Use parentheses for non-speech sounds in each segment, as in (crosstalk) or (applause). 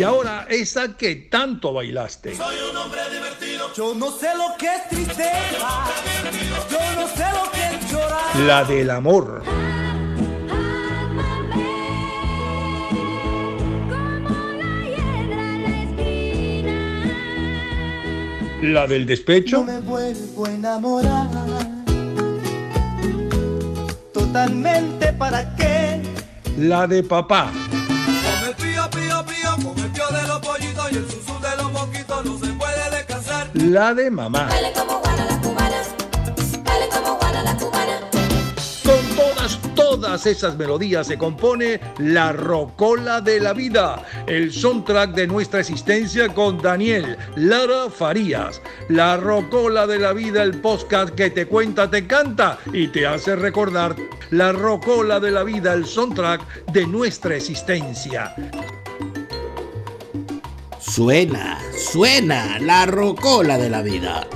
Y ahora esa que tanto bailaste. Soy un hombre divertido. Yo no sé lo que es tristeza. Yo no sé lo que es llorar. La del amor. La del despecho. No me vuelvo a enamorar. Totalmente para qué. La de papá. La de mamá. Dale como guana la cubana. Dale como guana la cubana. Con todas, todas esas melodías se compone La Rocola de la Vida, el soundtrack de nuestra existencia con Daniel Lara Farías. La Rocola de la Vida, el podcast que te cuenta, te canta y te hace recordar. La Rocola de la Vida, el soundtrack de nuestra existencia. Suena, suena la rocola de la vida.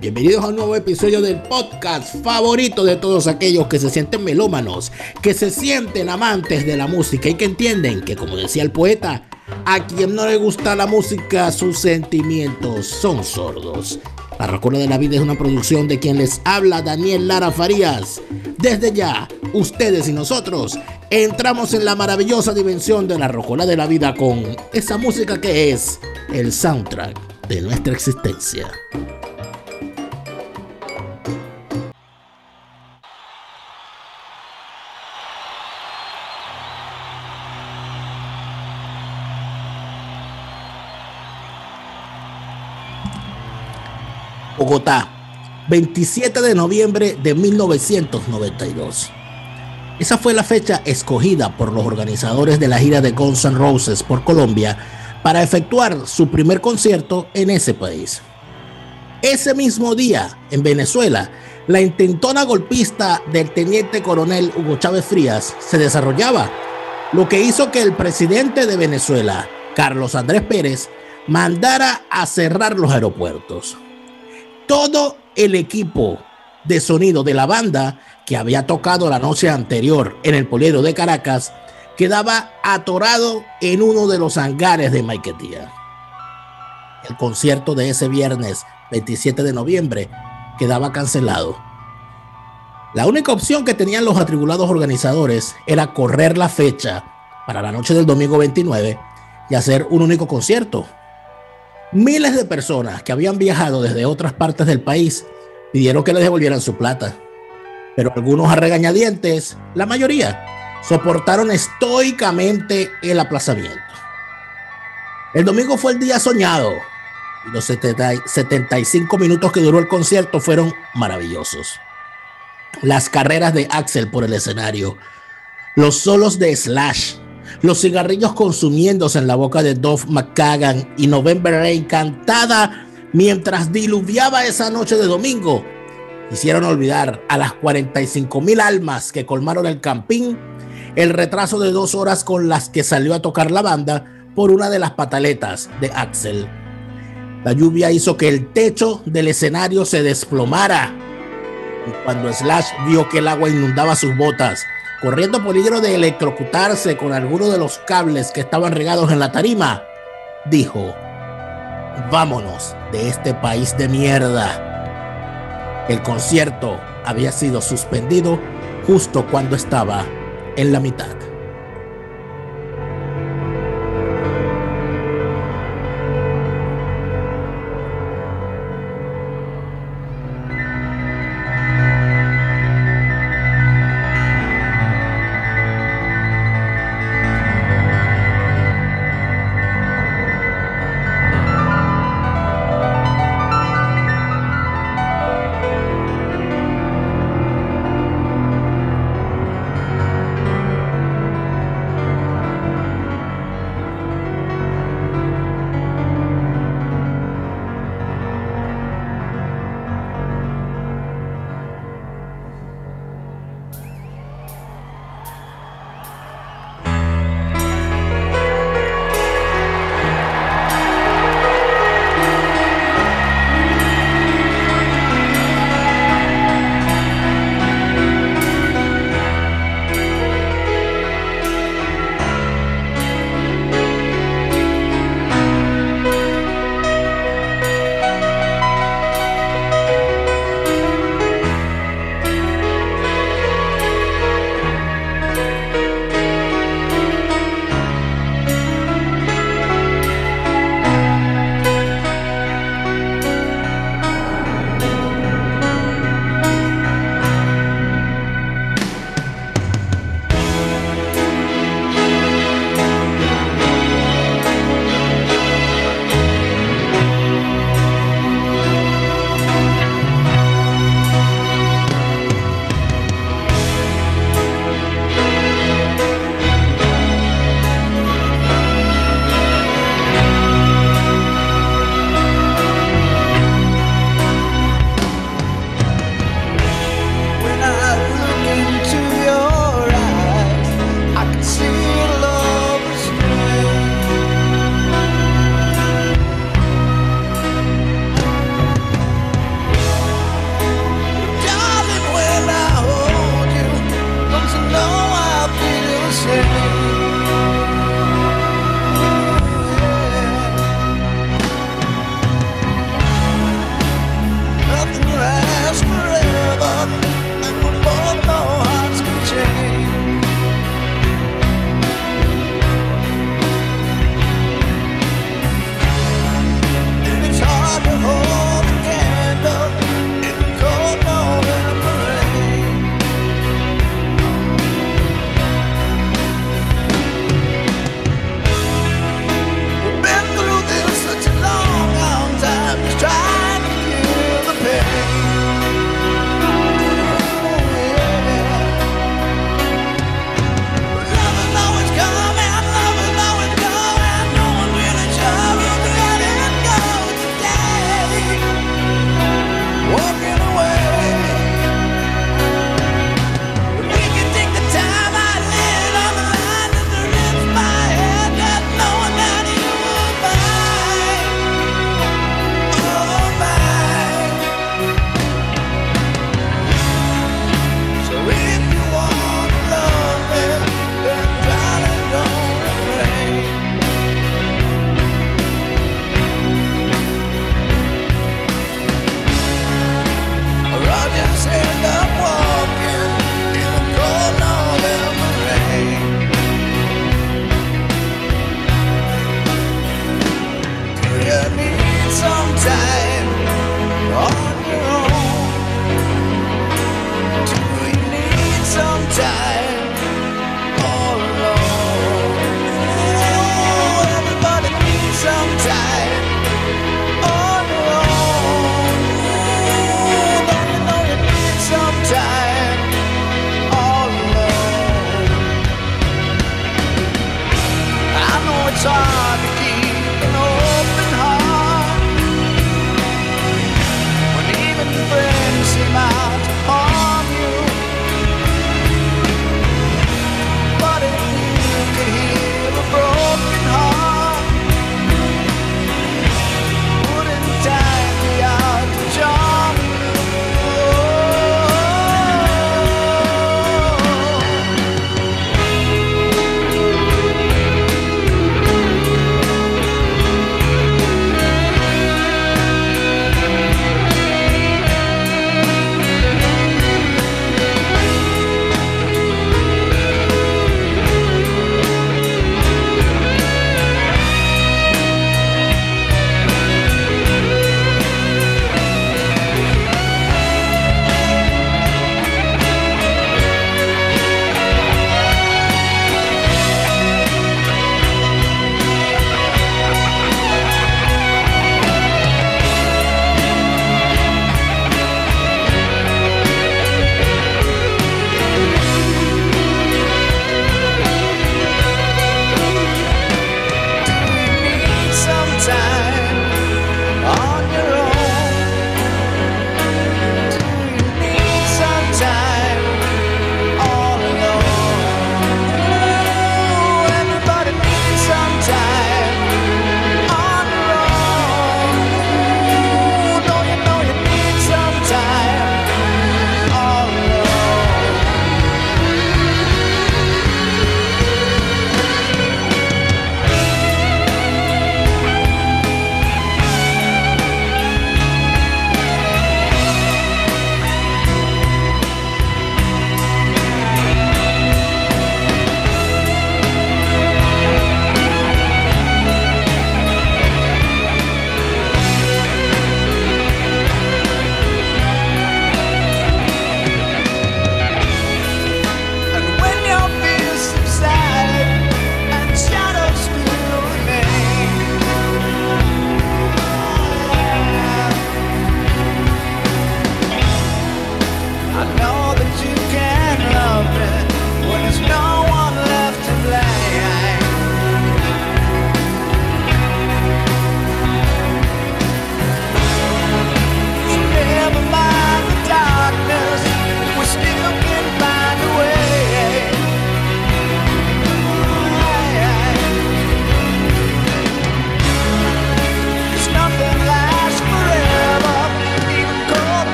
Bienvenidos a un nuevo episodio del podcast favorito de todos aquellos que se sienten melómanos, que se sienten amantes de la música y que entienden que, como decía el poeta, a quien no le gusta la música, sus sentimientos son sordos. La Rocola de la Vida es una producción de quien les habla Daniel Lara Farías. Desde ya, ustedes y nosotros entramos en la maravillosa dimensión de la Rocola de la Vida con esa música que es el soundtrack de nuestra existencia. Bogotá, 27 de noviembre de 1992. Esa fue la fecha escogida por los organizadores de la gira de Guns N' Roses por Colombia para efectuar su primer concierto en ese país. Ese mismo día, en Venezuela, la intentona golpista del teniente coronel Hugo Chávez Frías se desarrollaba, lo que hizo que el presidente de Venezuela, Carlos Andrés Pérez, mandara a cerrar los aeropuertos todo el equipo de sonido de la banda que había tocado la noche anterior en el Poliedro de Caracas quedaba atorado en uno de los hangares de Maiquetía. El concierto de ese viernes 27 de noviembre quedaba cancelado. La única opción que tenían los atribulados organizadores era correr la fecha para la noche del domingo 29 y hacer un único concierto Miles de personas que habían viajado desde otras partes del país pidieron que les devolvieran su plata. Pero algunos a regañadientes, la mayoría, soportaron estoicamente el aplazamiento. El domingo fue el día soñado y los 70 75 minutos que duró el concierto fueron maravillosos. Las carreras de Axel por el escenario, los solos de Slash, los cigarrillos consumiéndose en la boca de Dove McCagan y November Rain cantada mientras diluviaba esa noche de domingo, hicieron olvidar a las 45 mil almas que colmaron el campín el retraso de dos horas con las que salió a tocar la banda por una de las pataletas de Axel. La lluvia hizo que el techo del escenario se desplomara. Y cuando Slash vio que el agua inundaba sus botas corriendo peligro de electrocutarse con alguno de los cables que estaban regados en la tarima, dijo, vámonos de este país de mierda. El concierto había sido suspendido justo cuando estaba en la mitad.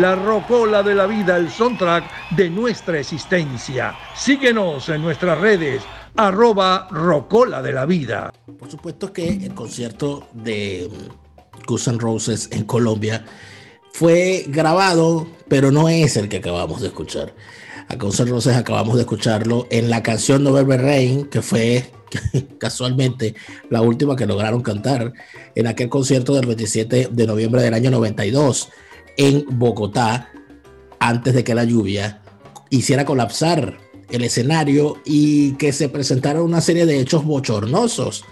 La rocola de la vida, el soundtrack de nuestra existencia. Síguenos en nuestras redes, arroba rocola de la vida. Por supuesto que el concierto de Guns N' Roses en Colombia fue grabado, pero no es el que acabamos de escuchar. A Guns N' Roses acabamos de escucharlo en la canción November Rain, que fue (laughs) casualmente la última que lograron cantar en aquel concierto del 27 de noviembre del año 92 en Bogotá, antes de que la lluvia hiciera colapsar el escenario y que se presentara una serie de hechos bochornosos.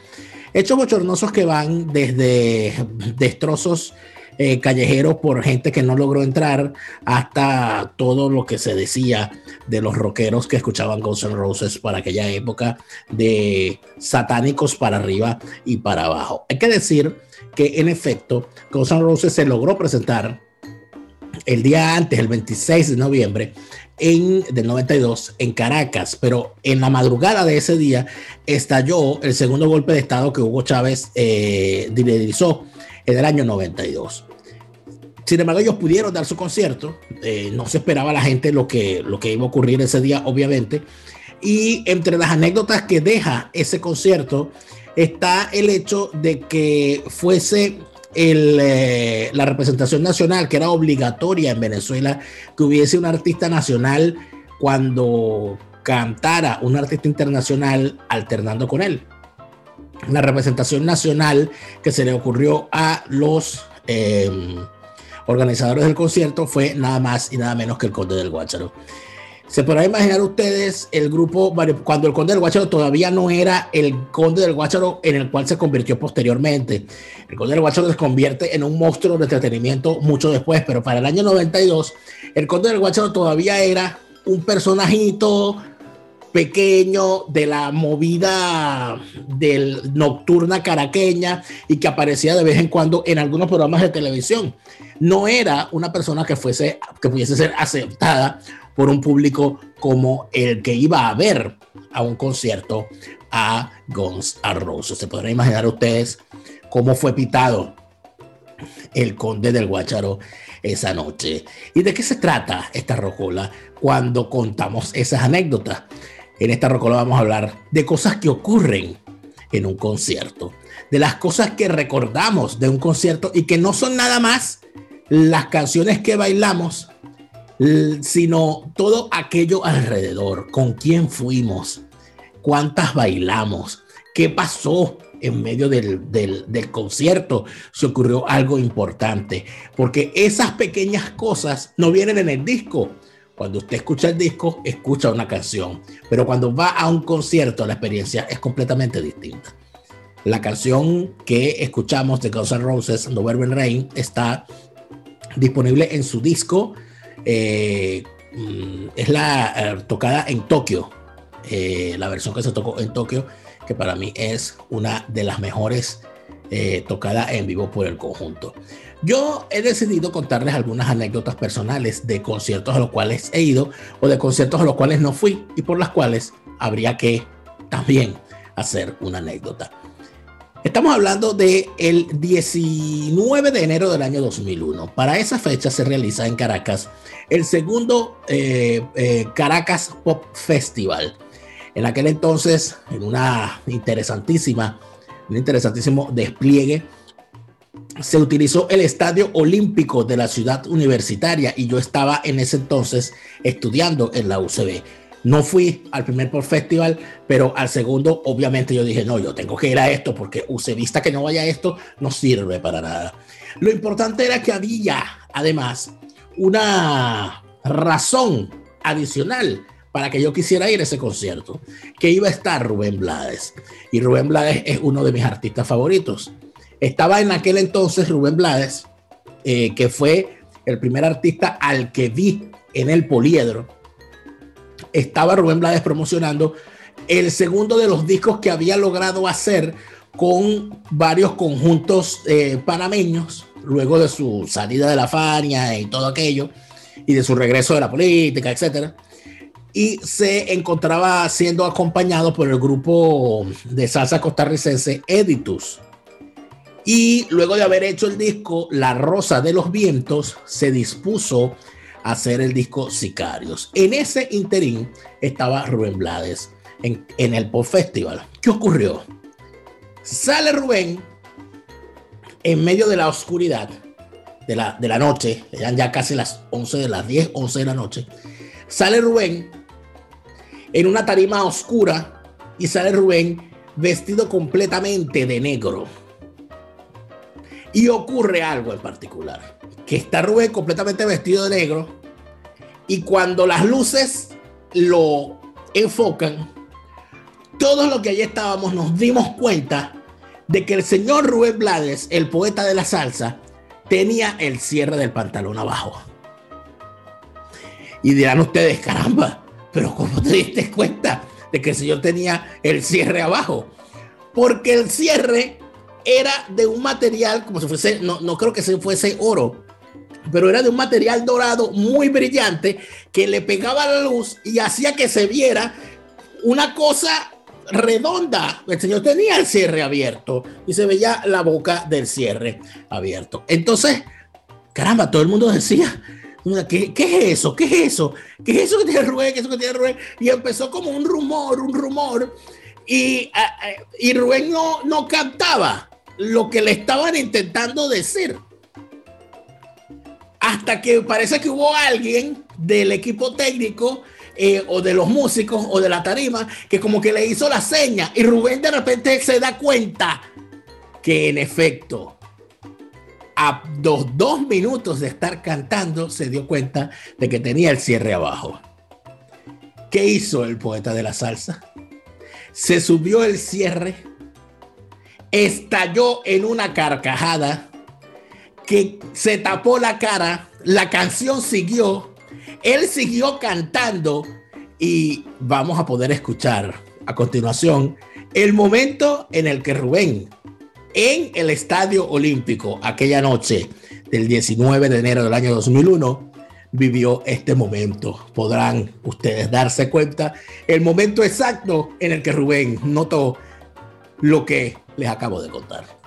Hechos bochornosos que van desde destrozos eh, callejeros por gente que no logró entrar, hasta todo lo que se decía de los rockeros que escuchaban Guns N' Roses para aquella época, de satánicos para arriba y para abajo. Hay que decir que en efecto Guns N' Roses se logró presentar el día antes, el 26 de noviembre, en, del 92 en Caracas, pero en la madrugada de ese día estalló el segundo golpe de Estado que Hugo Chávez eh, en el año 92. Sin embargo, ellos pudieron dar su concierto. Eh, no se esperaba la gente lo que, lo que iba a ocurrir ese día, obviamente. Y entre las anécdotas que deja ese concierto está el hecho de que fuese eh, la representación nacional, que era obligatoria en Venezuela, que hubiese un artista nacional cuando cantara un artista internacional alternando con él. La representación nacional que se le ocurrió a los... Eh, organizadores del concierto fue nada más y nada menos que el Conde del Guácharo. Se podrán imaginar ustedes el grupo, cuando el Conde del Guácharo todavía no era el Conde del Guácharo en el cual se convirtió posteriormente. El Conde del Guácharo se convierte en un monstruo de entretenimiento mucho después, pero para el año 92, el Conde del Guácharo todavía era un personajito pequeño de la movida nocturna caraqueña y que aparecía de vez en cuando en algunos programas de televisión. No era una persona que fuese que pudiese ser aceptada por un público como el que iba a ver a un concierto a Guns N'. Se podrán imaginar ustedes cómo fue pitado el conde del Guácharo esa noche. ¿Y de qué se trata esta rocola cuando contamos esas anécdotas? En esta rocola vamos a hablar de cosas que ocurren en un concierto, de las cosas que recordamos de un concierto y que no son nada más las canciones que bailamos, sino todo aquello alrededor, con quién fuimos, cuántas bailamos, qué pasó en medio del, del, concierto, si ocurrió algo importante, porque esas pequeñas cosas no vienen en el disco, cuando usted escucha el disco, escucha una canción, pero cuando va a un concierto, la experiencia es completamente distinta. La canción que escuchamos de Guns N' Roses, November Rain, está disponible en su disco. Eh, mm, es la eh, tocada en Tokio, eh, la versión que se tocó en Tokio, que para mí es una de las mejores tocadas en vivo por el conjunto. Yo he decidido contarles algunas anécdotas personales de conciertos a los cuales he ido o de conciertos a los cuales no fui y por las cuales habría que también hacer una anécdota. Estamos hablando de el 19 de enero del año 2001. Para esa fecha se realiza en Caracas el segundo eh, eh, Caracas Pop Festival. En aquel entonces, en una interesantísima, un interesantísimo despliegue se utilizó el Estadio Olímpico de la ciudad universitaria y yo estaba en ese entonces estudiando en la UCB. No fui al primer Pop Festival, pero al segundo, obviamente, yo dije, no, yo tengo que ir a esto porque UCBista que no vaya a esto no sirve para nada. Lo importante era que había, además, una razón adicional para que yo quisiera ir a ese concierto, que iba a estar Rubén Blades. Y Rubén Blades es uno de mis artistas favoritos. Estaba en aquel entonces Rubén Blades, eh, que fue el primer artista al que vi en el poliedro. Estaba Rubén Blades promocionando el segundo de los discos que había logrado hacer con varios conjuntos eh, panameños, luego de su salida de la Fania y todo aquello, y de su regreso de la política, etc. Y se encontraba siendo acompañado por el grupo de salsa costarricense Editus Y luego de haber hecho el disco La Rosa de los Vientos, se dispuso hacer el disco Sicarios. En ese interín estaba Rubén Blades en, el Pop Festival. ¿Qué ocurrió? Sale Rubén en medio de la oscuridad de la, de la noche, eran ya casi las 11 de las 10, 11 de la noche. Sale Rubén en una tarima oscura y sale Rubén vestido completamente de negro. Y ocurre algo en particular, que está Rubén completamente vestido de negro y cuando las luces lo enfocan, todos los que allí estábamos nos dimos cuenta de que el señor Rubén Blades, el poeta de la salsa, tenía el cierre del pantalón abajo. Y dirán ustedes, caramba, pero ¿cómo te diste cuenta de que el señor tenía el cierre abajo? Porque el cierre era de un material, como si fuese, no, no creo que se fuese oro, pero era de un material dorado muy brillante que le pegaba la luz y hacía que se viera una cosa redonda. El señor tenía el cierre abierto y se veía la boca del cierre abierto. Entonces, caramba, todo el mundo decía, ¿qué, qué es eso? ¿Qué es eso? ¿Qué es eso que tiene Rubén? ¿Qué es eso que tiene Rubén? Y empezó como un rumor, un rumor. Y, y Rubén no, no captaba lo que le estaban intentando decir. Hasta que parece que hubo alguien del equipo técnico eh, o de los músicos o de la tarima que como que le hizo la seña y Rubén de repente se da cuenta que en efecto a dos, dos minutos de estar cantando se dio cuenta de que tenía el cierre abajo. ¿Qué hizo el poeta de la salsa? Se subió el cierre, estalló en una carcajada que se tapó la cara, la canción siguió, él siguió cantando y vamos a poder escuchar a continuación el momento en el que Rubén en el Estadio Olímpico aquella noche del 19 de enero del año 2001 vivió este momento. Podrán ustedes darse cuenta el momento exacto en el que Rubén notó lo que les acabo de contar.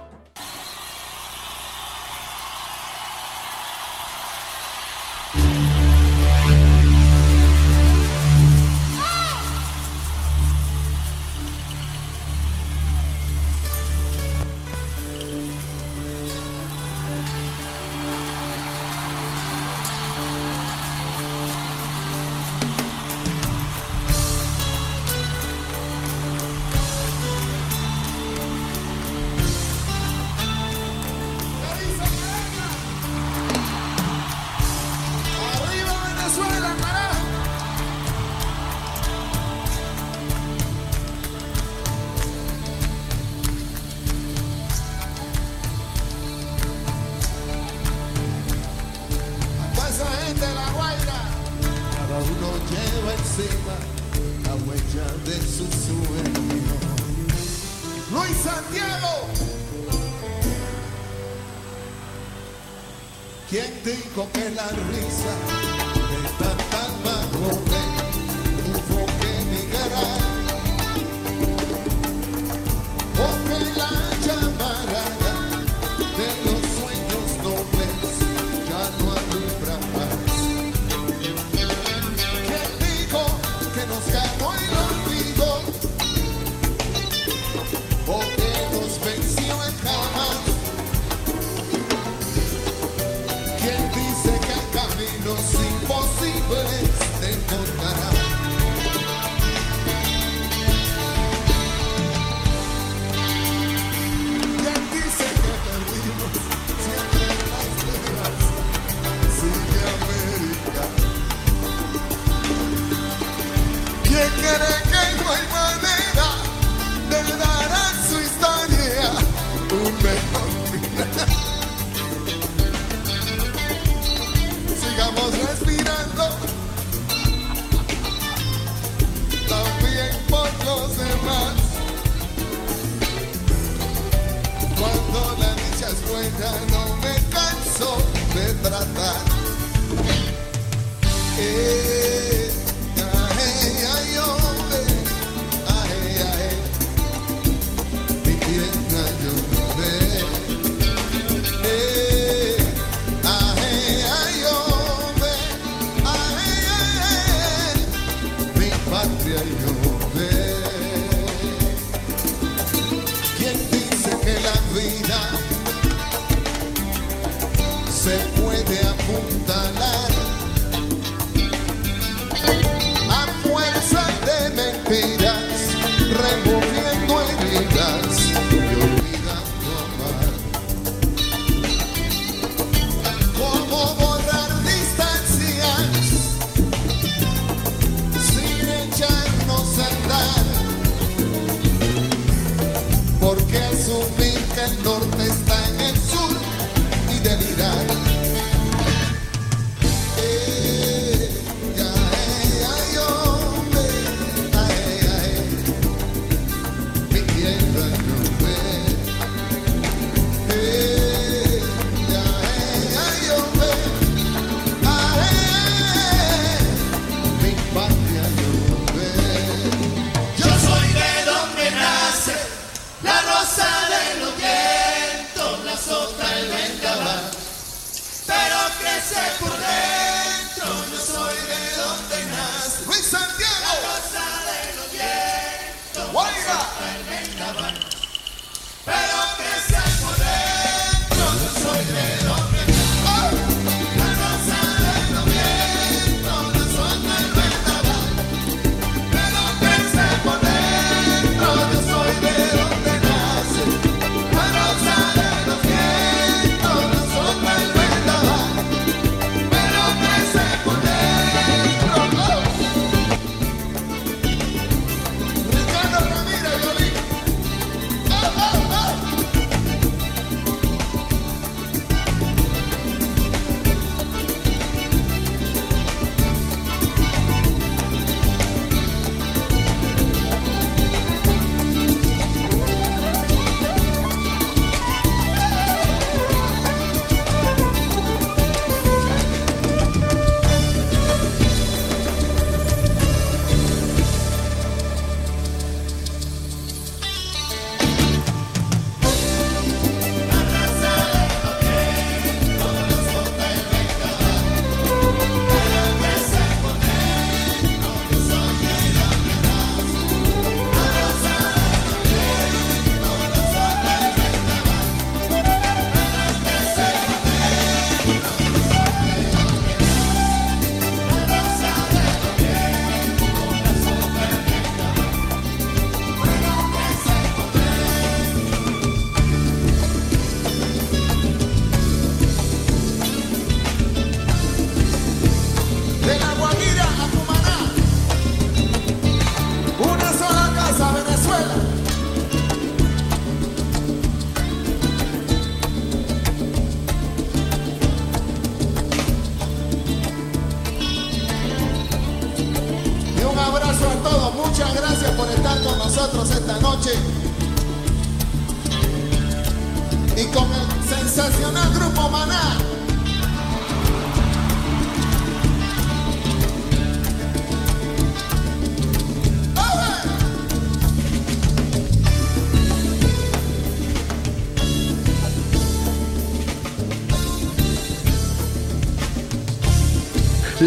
Pero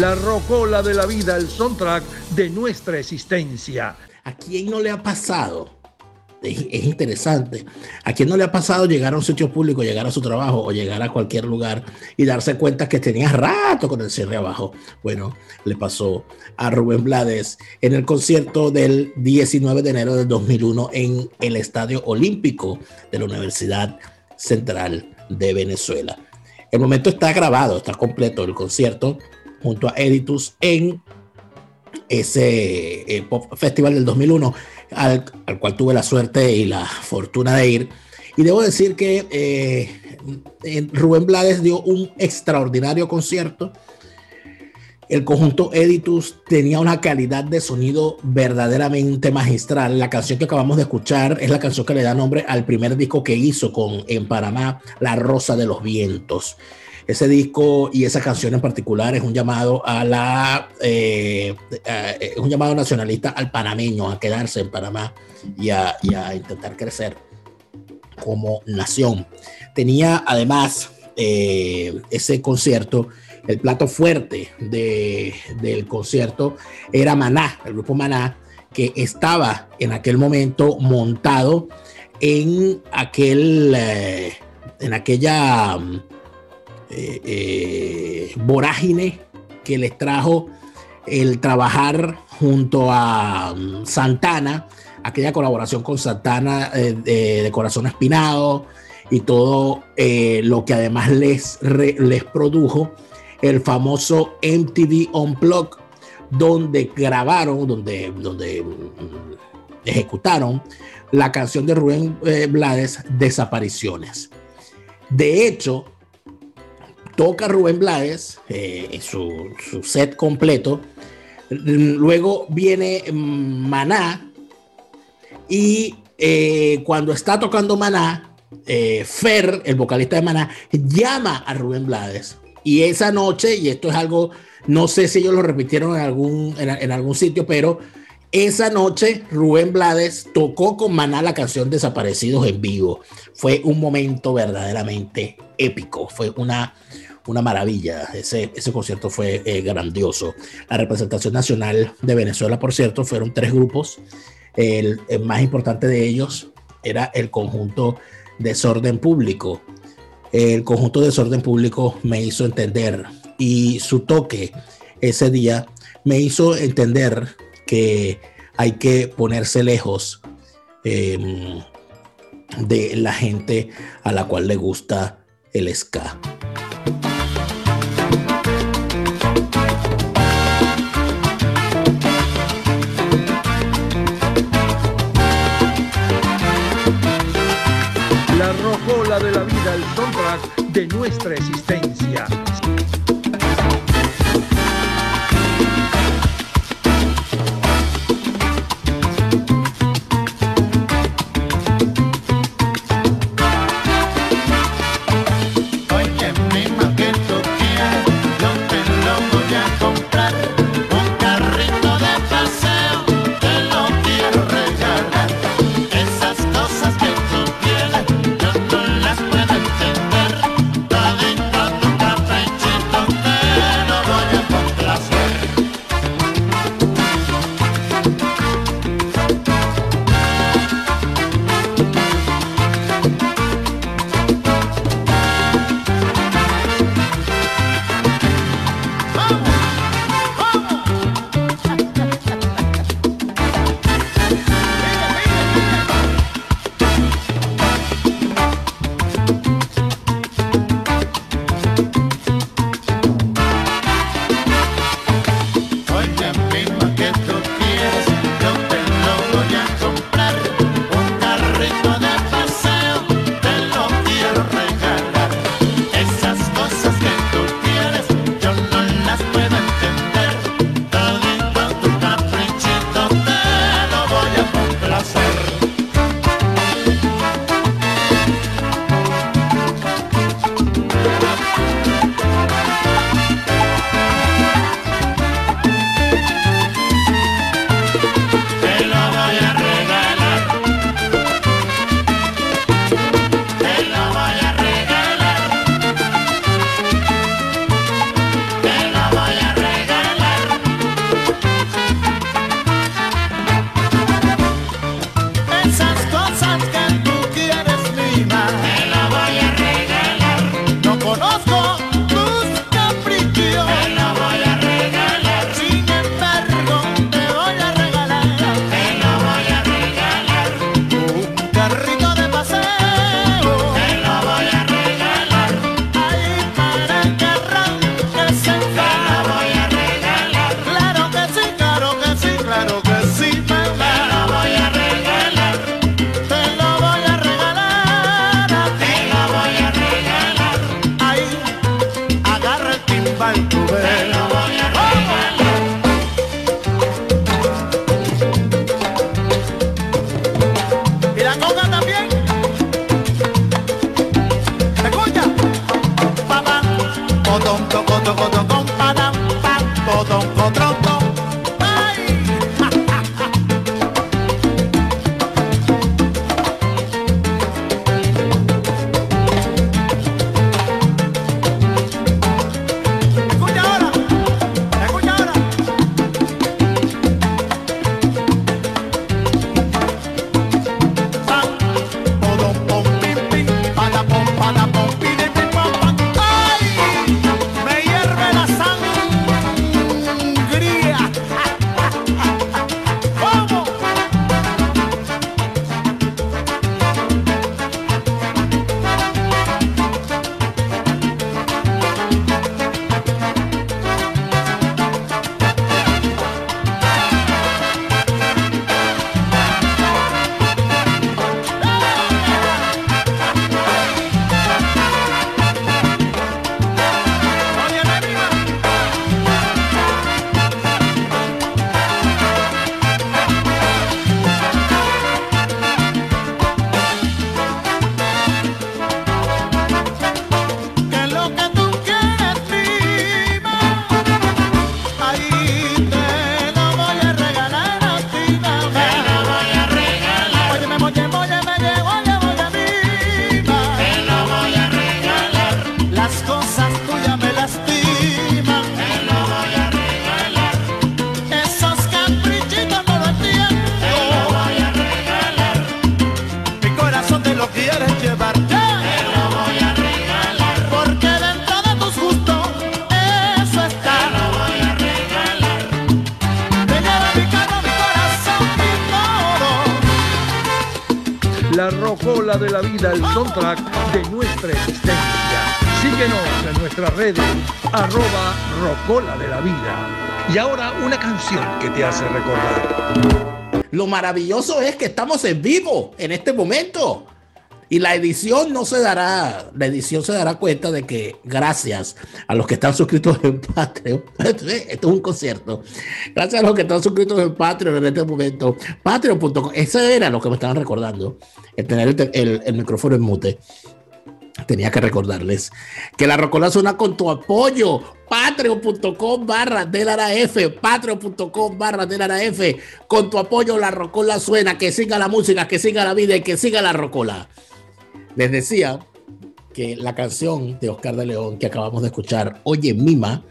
La rocola de la vida, el soundtrack de nuestra existencia. ¿A quién no le ha pasado? Es, es interesante. ¿A quién no le ha pasado llegar a un sitio público, llegar a su trabajo o llegar a cualquier lugar y darse cuenta que tenía rato con el cierre abajo? Bueno, le pasó a Rubén Blades en el concierto del 19 de enero del 2001 en el Estadio Olímpico de la Universidad Central de Venezuela. El momento está grabado, está completo el concierto junto a Editus en ese eh, Pop Festival del 2001 al, al, cual tuve la suerte y la fortuna de ir. Y debo decir que eh, Rubén Blades dio un extraordinario concierto. El conjunto Editus tenía una calidad de sonido verdaderamente magistral. La canción que acabamos de escuchar es la canción que le da nombre al primer disco que hizo con en Panamá, La Rosa de los Vientos. Ese disco y esa canción en particular es un llamado a la eh, eh, un llamado nacionalista al panameño a quedarse en Panamá y a, y a intentar crecer como nación. Tenía además eh, ese concierto, el plato fuerte de, del concierto era Maná, el grupo Maná, que estaba en aquel momento montado en aquel, en aquella eh, eh, vorágine que les trajo el trabajar junto a mm, Santana, aquella colaboración con Santana eh, de, Corazón Espinado y todo eh, lo que además les, les produjo el famoso MTV Unplugged, donde grabaron, donde, donde mm, ejecutaron la canción de Rubén Blades, Desapariciones. De hecho, toca Rubén Blades eh, en su, su set completo. Luego viene mm, Maná y eh, cuando está tocando Maná, eh, Fer, el vocalista de Maná, llama a Rubén Blades. Y esa noche, y esto es algo, no sé si ellos lo repitieron en algún, en algún sitio, pero esa noche Rubén Blades tocó con Maná la canción Desaparecidos en vivo. Fue un momento verdaderamente épico, fue una, una maravilla. Ese, ese concierto fue eh, grandioso. La representación nacional de Venezuela, por cierto, fueron tres grupos. El, más importante de ellos era el conjunto Desorden Público. El conjunto Desorden Público me hizo entender y su toque ese día me hizo entender que hay que ponerse lejos eh, de la gente a la cual le gusta el ska. Nuestra. De la vida, el soundtrack de nuestra existencia. Síguenos en nuestras redes, arroba rocola de la vida. Y ahora una canción que te hace recordar. Lo maravilloso es que estamos en vivo en este momento. Y la edición no se dará, la edición se dará cuenta de que gracias a los que están suscritos en Patreon, (laughs) esto es un concierto, gracias a los que están suscritos en Patreon en este momento, patreon.com, eso era lo que me estaban recordando, el tener el, el- micrófono en mute. Tenía que recordarles que la Rocola suena con tu apoyo. Patreon.com barra F. Patreon.com barra F. Con tu apoyo la Rocola suena. Que siga la música, que siga la vida y que siga la Rocola. Les decía que la canción de Oscar de León que acabamos de escuchar, Oye Mima,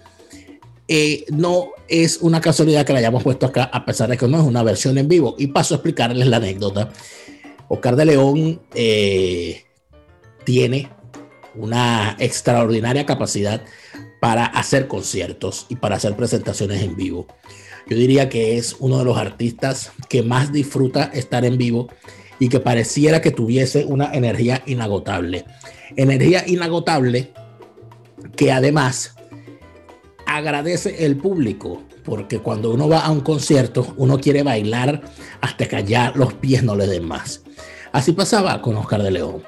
eh, no es una casualidad que la hayamos puesto acá, a pesar de que no es una versión en vivo. Y paso a explicarles la anécdota. Oscar de León eh, tiene una extraordinaria capacidad para hacer conciertos y para hacer presentaciones en vivo. Yo diría que es uno de los artistas que más disfruta estar en vivo y que pareciera que tuviese una energía inagotable. Energía inagotable que además agradece el público, porque cuando uno va a un concierto, uno quiere bailar hasta que ya los pies no le den más. Así pasaba con Oscar de León.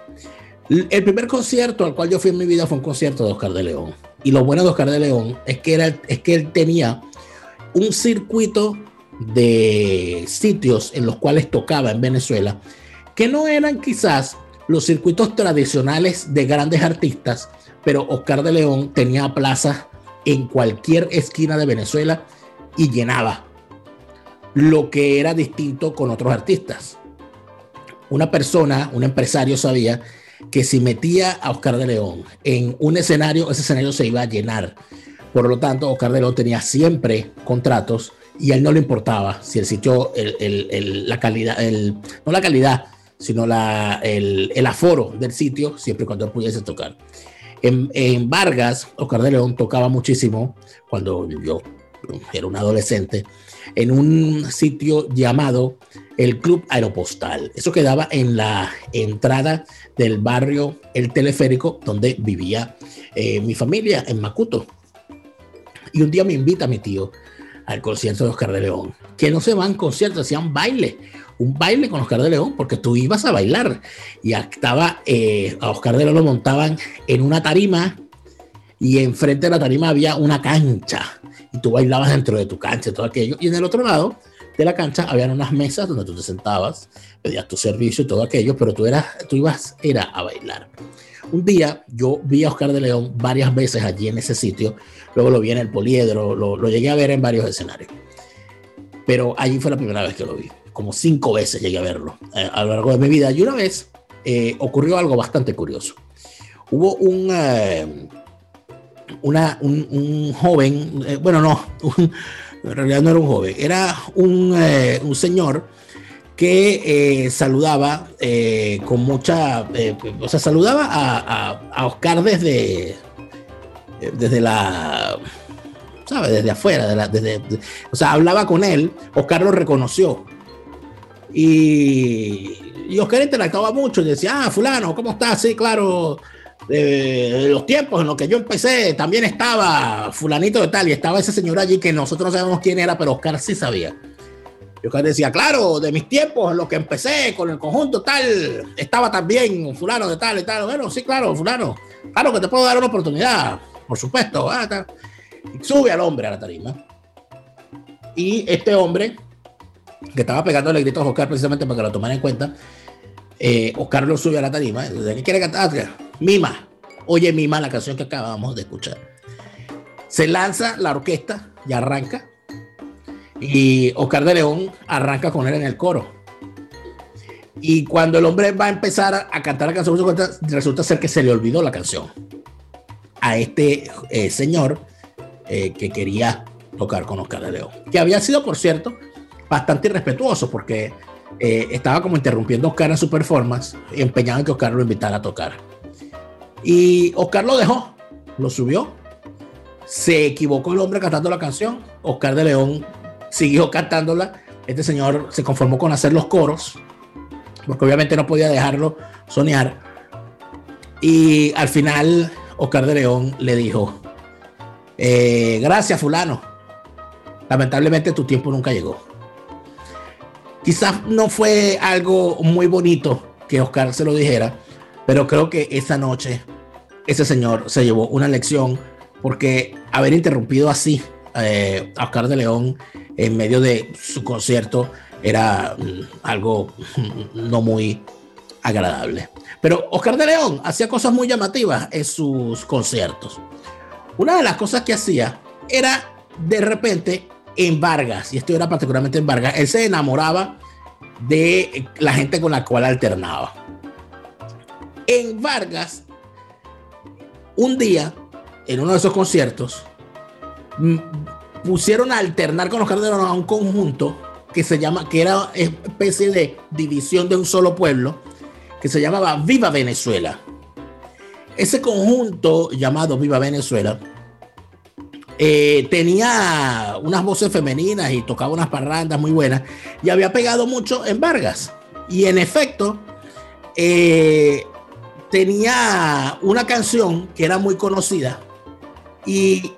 El primer concierto al cual yo fui en mi vida fue un concierto de Oscar de León. Y lo bueno de Oscar de León es que, era, es que él tenía un circuito de sitios en los cuales tocaba en Venezuela que no eran quizás los circuitos tradicionales de grandes artistas, pero Oscar de León tenía plazas en cualquier esquina de Venezuela y llenaba, lo que era distinto con otros artistas. Una persona, un empresario sabía que si metía a Oscar de León en un escenario, ese escenario se iba a llenar. Por lo tanto, Oscar de León tenía siempre contratos y a él no le importaba si el sitio, la calidad, no la calidad, sino la, el, el, aforo del sitio, siempre y cuando pudiese tocar. En, en, Vargas, Oscar de León tocaba muchísimo cuando yo era un adolescente en un sitio llamado el Club Aeropostal. Eso quedaba en la entrada del barrio El Teleférico, donde vivía eh, mi familia, en Macuto. Y un día me invita mi tío al concierto de Oscar de León, que no se van conciertos, hacían baile, un baile con Oscar de León, porque tú ibas a bailar. Y estaba, eh, a Oscar de León lo montaban en una tarima y enfrente de la tarima había una cancha y tú bailabas dentro de tu cancha y todo aquello. Y en el otro lado de la cancha habían unas mesas donde tú te sentabas, pedías tu servicio y todo aquello, pero tú, eras, tú ibas era a bailar. Un día yo vi a Oscar de León varias veces allí en ese sitio, luego lo vi en el Poliedro, lo, lo llegué a ver en varios escenarios, pero allí fue la primera vez que lo vi, como cinco veces llegué a verlo eh, a lo largo de mi vida y una vez eh, ocurrió algo bastante curioso. Hubo un... Eh, una, un, joven, bueno, no, (laughs) en realidad no era un joven, era un, un señor que saludaba con mucha, o sea, saludaba a, a, a, Oscar desde, desde la, ¿sabes? Desde afuera, desde, de, o sea, hablaba con él, Oscar lo reconoció. Y, y Oscar interactuaba mucho y decía, ah, fulano, ¿cómo estás? Sí, claro, de los tiempos en los que yo empecé, también estaba fulanito de tal, y estaba ese señor allí que nosotros no sabemos quién era, pero Oscar sí sabía. Y Oscar decía, claro, de mis tiempos en los que empecé con el conjunto tal, estaba también fulano de tal y tal. Bueno, sí, claro, fulano. Claro que te puedo dar una oportunidad, por supuesto. Ah, sube al hombre a la tarima. Y este hombre, que estaba pegándole gritos a Oscar precisamente para que lo tomara en cuenta, eh, Oscar lo sube a la tarima. ¿Qué quiere cantar? Mima. Oye, Mima, la canción que acabamos de escuchar. Se lanza la orquesta y arranca. Y Oscar de León arranca con él en el coro. Y cuando el hombre va a empezar a cantar la canción, resulta ser que se le olvidó la canción a este eh, señor eh, que quería tocar con Oscar de León. Que había sido, por cierto, bastante irrespetuoso porque eh, estaba como interrumpiendo a Oscar en su performance, empeñado en que Oscar lo invitara a tocar. Y Oscar lo dejó, lo subió. Se equivocó el hombre cantando la canción. Oscar de León siguió cantándola. Este señor se conformó con hacer los coros. porque obviamente no podía dejarlo soñar. Y al final Oscar de León le dijo, eh, gracias fulano, lamentablemente tu tiempo nunca llegó. Quizás no fue algo muy bonito que Oscar se lo dijera, pero creo que esa noche ese señor se llevó una lección porque haber interrumpido así eh, a Oscar de León en medio de su concierto era mm, algo mm, no muy agradable. Pero Oscar de León hacía cosas muy llamativas en sus conciertos. Una de las cosas que hacía era de repente en Vargas, y esto era particularmente en Vargas, él se enamoraba de la gente con la cual alternaba. En Vargas, un día, en uno de esos conciertos, pusieron a alternar con Oscar de León a un conjunto que se llama, que era especie de división de un solo pueblo, que se llamaba Viva Venezuela. Ese conjunto llamado Viva Venezuela eh, tenía unas voces femeninas y tocaba unas parrandas muy buenas y había pegado mucho en Vargas. Y en efecto, eh, tenía una canción que era muy conocida y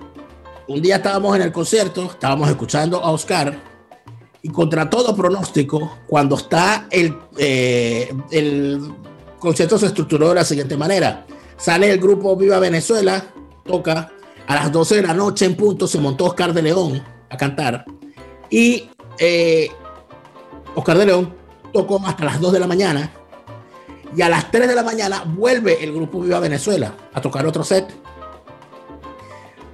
un día estábamos en el concierto, estábamos escuchando a Oscar y contra todo pronóstico, cuando está el, eh, el concierto se estructuró de la siguiente manera. Sale el grupo Viva Venezuela, toca a las 12 de la noche en punto, se montó Oscar de León a cantar y eh, Oscar de León tocó hasta las 2 de la mañana y a las 3 de la mañana vuelve el grupo Viva Venezuela a tocar otro set.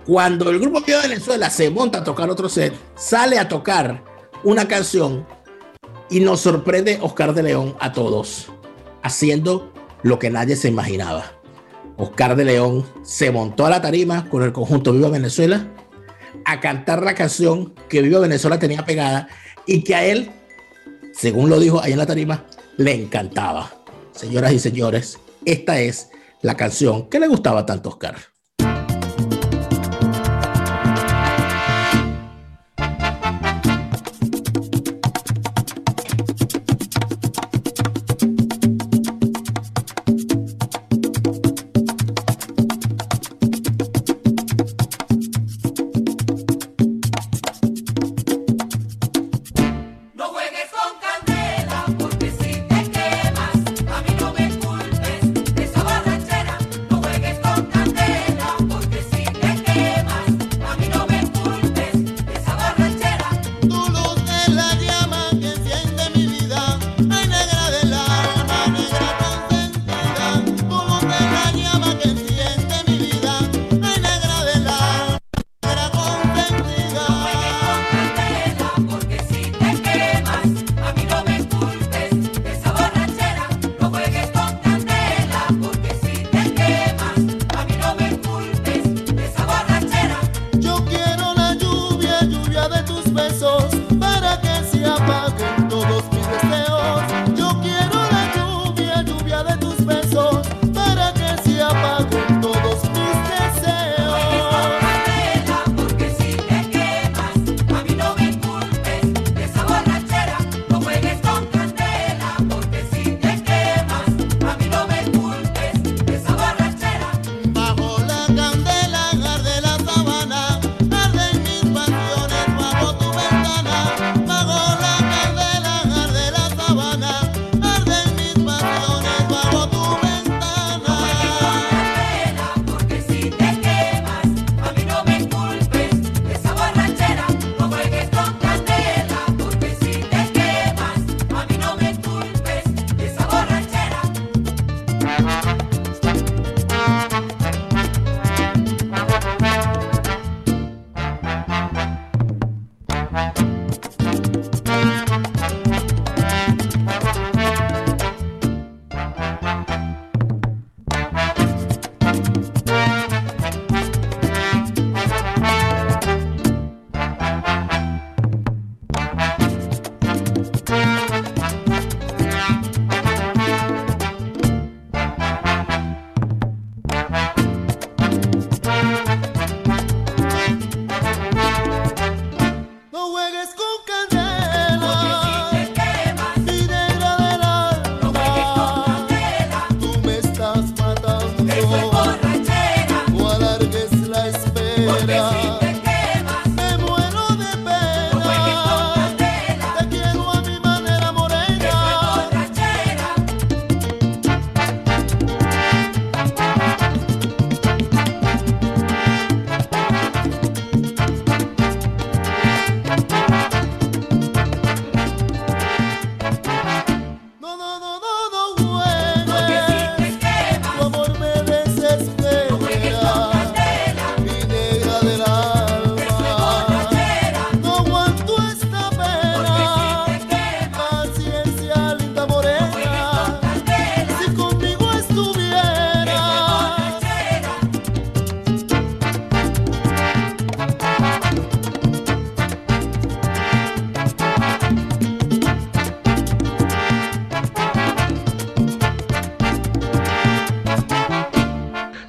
Cuando el grupo Viva Venezuela se monta a tocar otro set, sale a tocar una canción y nos sorprende Oscar de León a todos, haciendo lo que nadie se imaginaba. Oscar de León se montó a la tarima con el conjunto Viva Venezuela a cantar la canción que Viva Venezuela tenía pegada y que a él, según lo dijo ahí en la tarima, le encantaba. Señoras y señores, esta es la canción que le gustaba tanto a Oscar.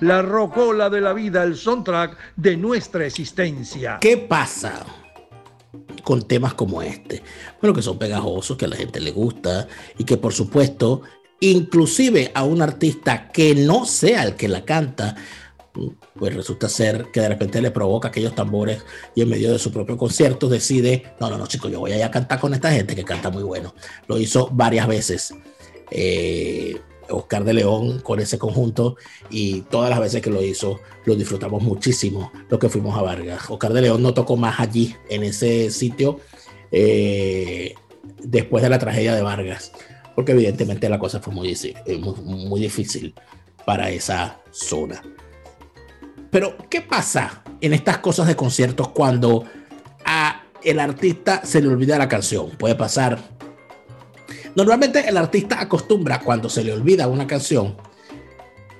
La rocola de la vida, el soundtrack de nuestra existencia. ¿Qué pasa con temas como este? Bueno, que son pegajosos, que a la gente le gusta y que por supuesto, inclusive a un artista que no sea el que la canta, pues resulta ser que de repente le provoca aquellos tambores y en medio de su propio concierto decide, no, no, no, chicos, yo voy a ir a cantar con esta gente que canta muy bueno. Lo hizo varias veces. Eh, Oscar de León con ese conjunto y todas las veces que lo hizo lo disfrutamos muchísimo lo que fuimos a Vargas. Oscar de León no tocó más allí en ese sitio eh, después de la tragedia de Vargas porque evidentemente la cosa fue muy, eh, muy, muy difícil para esa zona. Pero, ¿qué pasa en estas cosas de conciertos cuando a el artista se le olvida la canción? Puede pasar. Normalmente el artista acostumbra cuando se le olvida una canción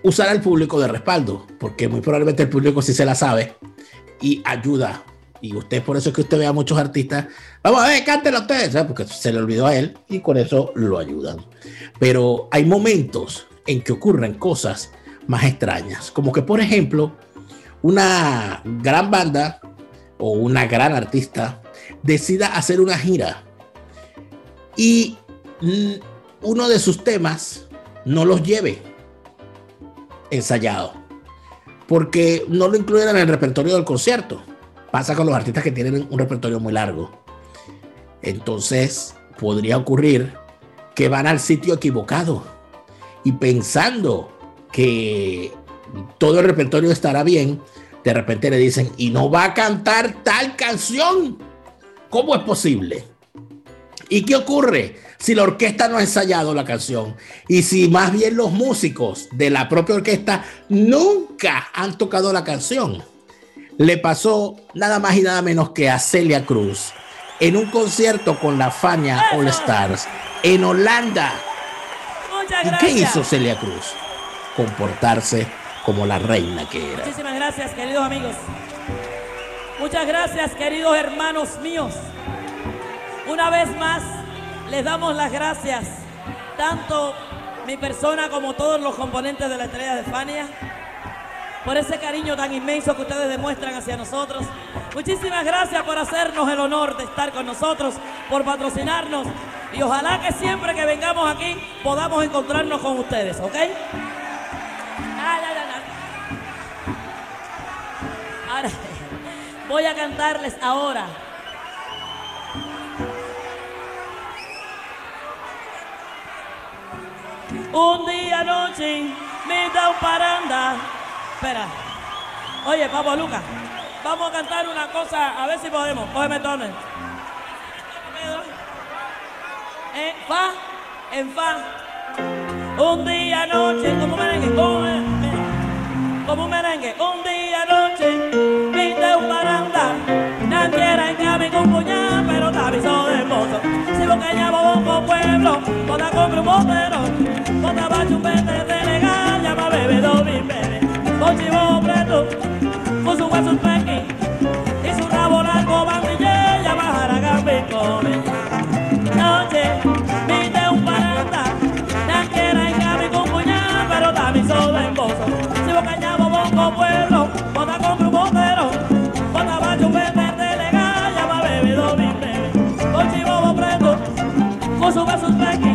usar al público de respaldo, porque muy probablemente el público sí se la sabe y ayuda. Y usted, por eso es que usted ve a muchos artistas, vamos a ver, cántelo usted, ¿sabes? porque se le olvidó a él y con eso lo ayudan. Pero hay momentos en que ocurren cosas más extrañas, como que, por ejemplo, una gran banda o una gran artista decida hacer una gira y uno de sus temas no los lleve ensayado porque no lo incluyen en el repertorio del concierto. Pasa con los artistas que tienen un repertorio muy largo. Entonces podría ocurrir que van al sitio equivocado y pensando que todo el repertorio estará bien, de repente le dicen, y no va a cantar tal canción. ¿Cómo es posible? ¿Y qué ocurre si la orquesta no ha ensayado la canción? Y si más bien los músicos de la propia orquesta nunca han tocado la canción. Le pasó nada más y nada menos que a Celia Cruz en un concierto con la Fania All Stars en Holanda. ¿Y qué hizo Celia Cruz? Comportarse como la reina que era. Muchísimas gracias, queridos amigos. Muchas gracias, queridos hermanos míos. Una vez más, les damos las gracias, tanto mi persona como todos los componentes de la estrella de Fania, por ese cariño tan inmenso que ustedes demuestran hacia nosotros. Muchísimas gracias por hacernos el honor de estar con nosotros, por patrocinarnos y ojalá que siempre que vengamos aquí podamos encontrarnos con ustedes, ¿ok? Ay. Ahora (laughs) voy a cantarles ahora. Un día noche me da un paranda. Espera. Oye, Pablo Lucas, vamos a cantar una cosa, a ver si podemos. Cógeme tono. En fa, en fa. Un día noche, como un merengue, como un merengue como un merengue. Un día Cañamos con pueblo, bota compra un botero. Bota bacho un vete de legal, llama bebé do mi bebé. Con chivo preto, con su hueso pequi. Y su rabo largo bandille, llama jaragambi come. Con su beso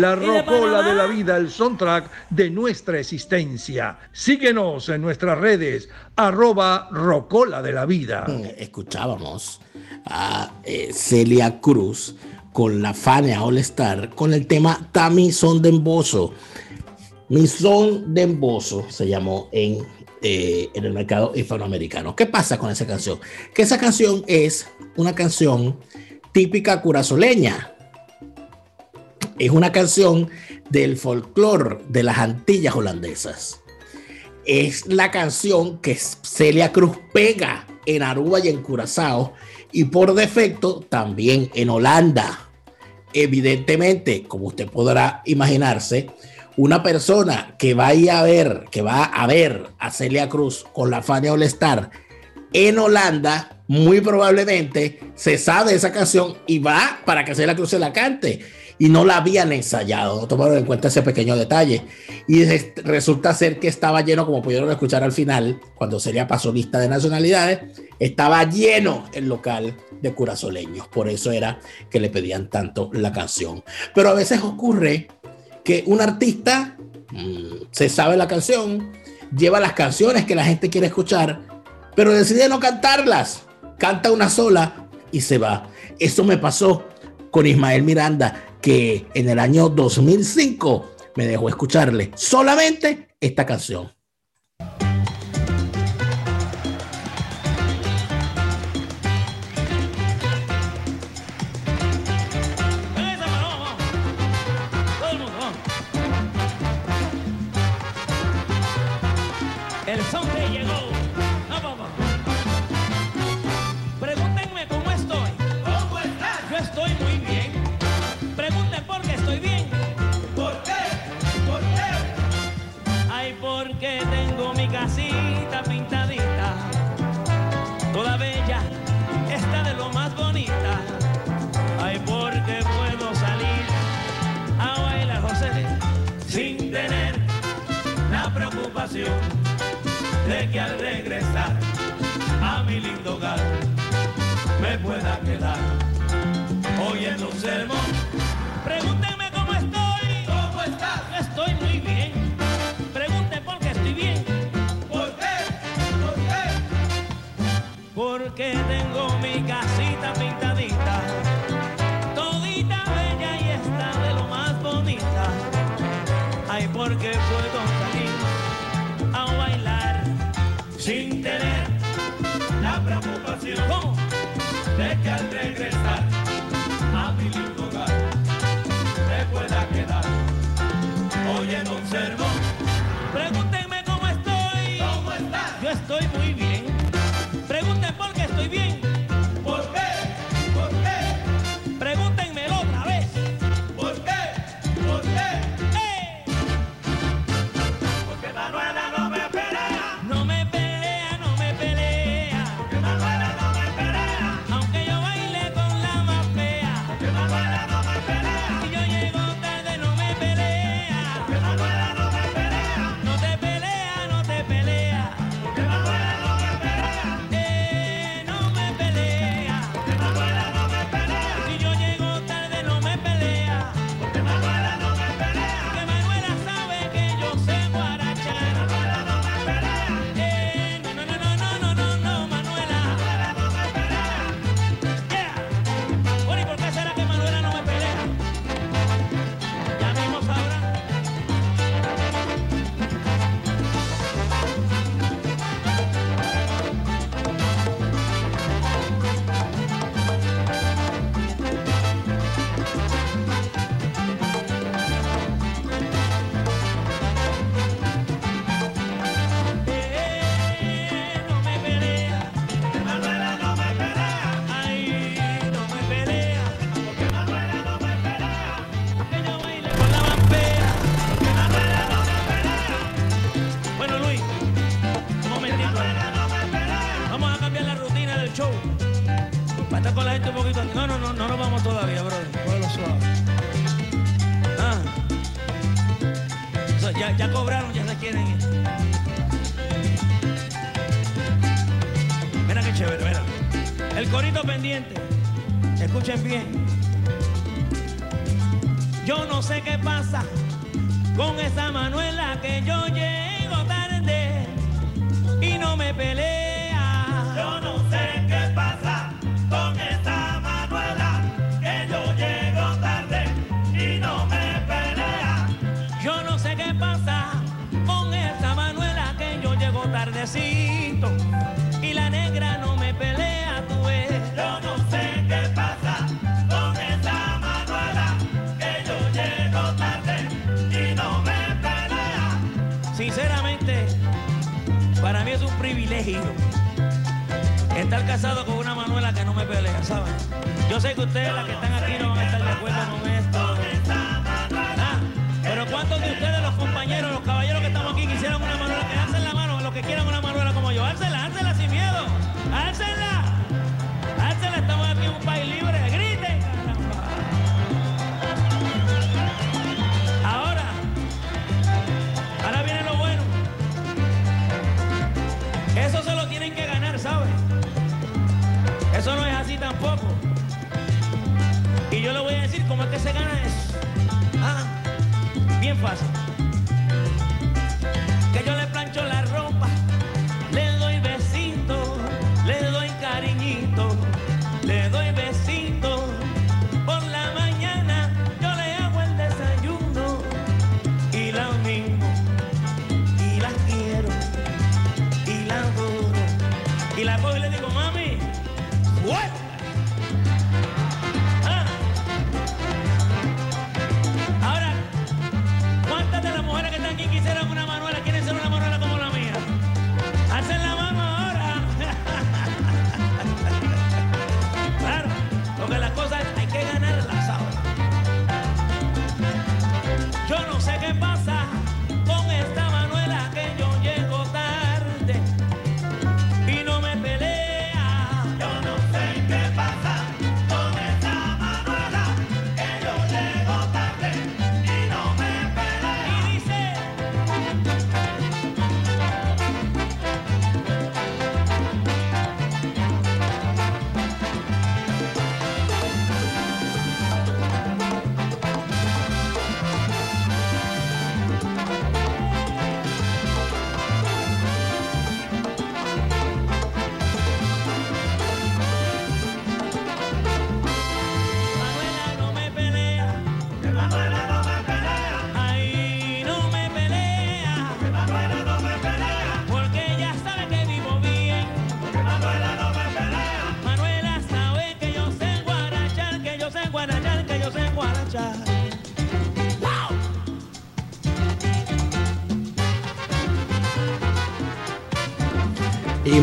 La de rocola de la vida, el soundtrack de nuestra existencia. Síguenos en nuestras redes, arroba rocola de la vida. escuchábamos a eh, Celia Cruz con la Fania All Star con el tema Tami Son Demboso. Mi Son Demboso se llamó en, eh, en el mercado hispanoamericano. ¿Qué pasa con esa canción? Que esa canción es una canción típica curazoleña. Es una canción del folclore de las Antillas holandesas es la canción que Celia Cruz pega en Aruba y en Curazao y por defecto también en Holanda. Evidentemente, como usted podrá imaginarse, una persona que va a ir a ver, que va a ver a Celia Cruz con la Fania All Star en Holanda, muy probablemente se sabe esa canción y va para que Celia Cruz se la cante. Y no la habían ensayado, no tomaron en cuenta ese pequeño detalle. Y es- resulta ser que estaba lleno, como pudieron escuchar al final, cuando Celia pasó lista de nacionalidades, estaba lleno el local de curazoleños. Por eso era que le pedían tanto la canción. Pero a veces ocurre que un artista mm, se sabe la canción, lleva las canciones que la gente quiere escuchar, pero decide no cantarlas. Canta una sola y se va. Eso me pasó con Ismael Miranda, que en el año 2005 me dejó escucharle solamente esta canción. El llegó. De que al regresar a mi lindo hogar me pueda quedar oyendo un sermón. Pregúntenme cómo estoy. ¿Cómo estás? Estoy muy bien. Pregunten por qué estoy bien. ¿Por qué? ¿Por qué? Porque tengo mi casita pintadita, todita bella y está de lo más bonita. Ay, porque puedo salir tener la preocupación ¿Cómo? de que al regresar a mi lindo hogar me pueda quedar oyendo un sermón. Pregúntenme cómo estoy. ¿Cómo estás? Yo estoy muy bien. Pregunten por qué estoy bien.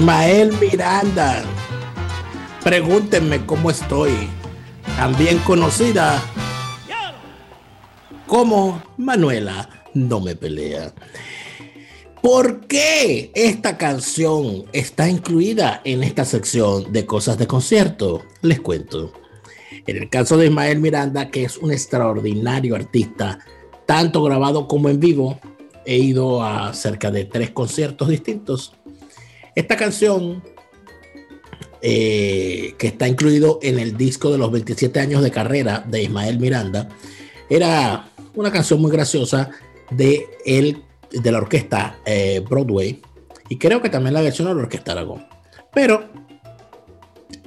Ismael Miranda. Pregúntenme cómo estoy, también conocida como Manuela No Me Pelea. ¿Por qué esta canción está incluida en esta sección de cosas de concierto? Les cuento. En el caso de Ismael Miranda, que es un extraordinario artista, tanto grabado como en vivo, he ido a cerca de tres conciertos distintos esta canción, eh, que está incluido en el disco de los 27 años de carrera de Ismael Miranda, era una canción muy graciosa de, el, de la orquesta eh, Broadway y creo que también la versión de la orquesta Aragón. Pero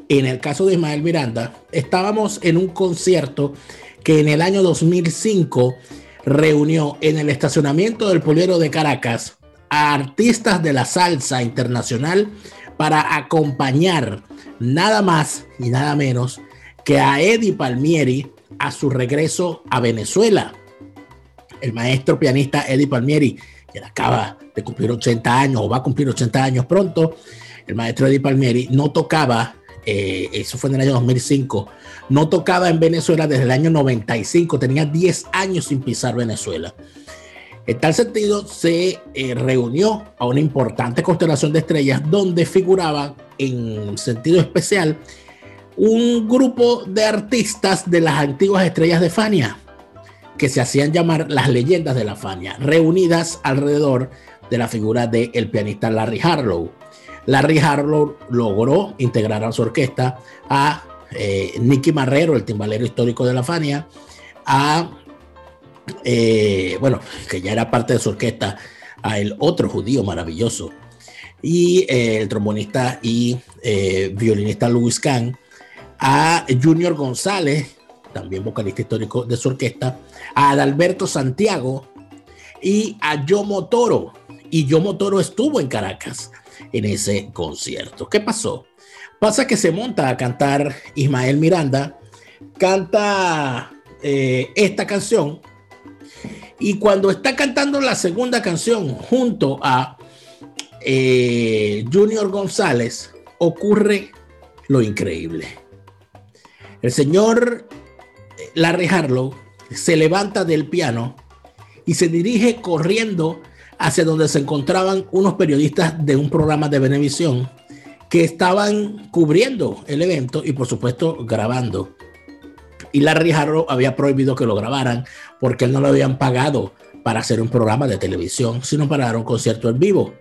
en el caso de Ismael Miranda, estábamos en un concierto que en el año 2005 reunió en el estacionamiento del Poliero de Caracas a artistas de la salsa internacional para acompañar nada más y nada menos que a Eddie Palmieri a su regreso a Venezuela. El maestro pianista Eddie Palmieri, quien acaba de cumplir 80 años o va a cumplir 80 años pronto, el maestro Eddie Palmieri no tocaba, eh, eso fue en el año 2005, no tocaba en Venezuela desde el año 95, tenía 10 años sin pisar Venezuela. En tal sentido, se eh, reunió a una importante constelación de estrellas donde figuraban en sentido especial un grupo de artistas de las antiguas estrellas de Fania, que se hacían llamar las leyendas de la Fania, reunidas alrededor de la figura del pianista Larry Harlow. Larry Harlow logró integrar a su orquesta a eh, Nicky Marrero, el timbalero histórico de la Fania, a eh, bueno, que ya era parte de su orquesta, a el otro judío maravilloso, y eh, el trombonista y eh, violinista Louis Kahn, a Junior González, también vocalista histórico de su orquesta, a Adalberto Santiago y a Yomo Toro. Y Yomo Toro estuvo en Caracas en ese concierto. ¿Qué pasó? Pasa que se monta a cantar Ismael Miranda, canta esta canción y cuando está cantando la segunda canción junto a eh, Junior González, ocurre lo increíble. El señor Larry Harlow se levanta del piano y se dirige corriendo hacia donde se encontraban unos periodistas de un programa de Venevisión que estaban cubriendo el evento y por supuesto grabando. Y Larry Harlow había prohibido que lo grabaran porque él no lo habían pagado para hacer un programa de televisión, sino para dar un concierto en vivo.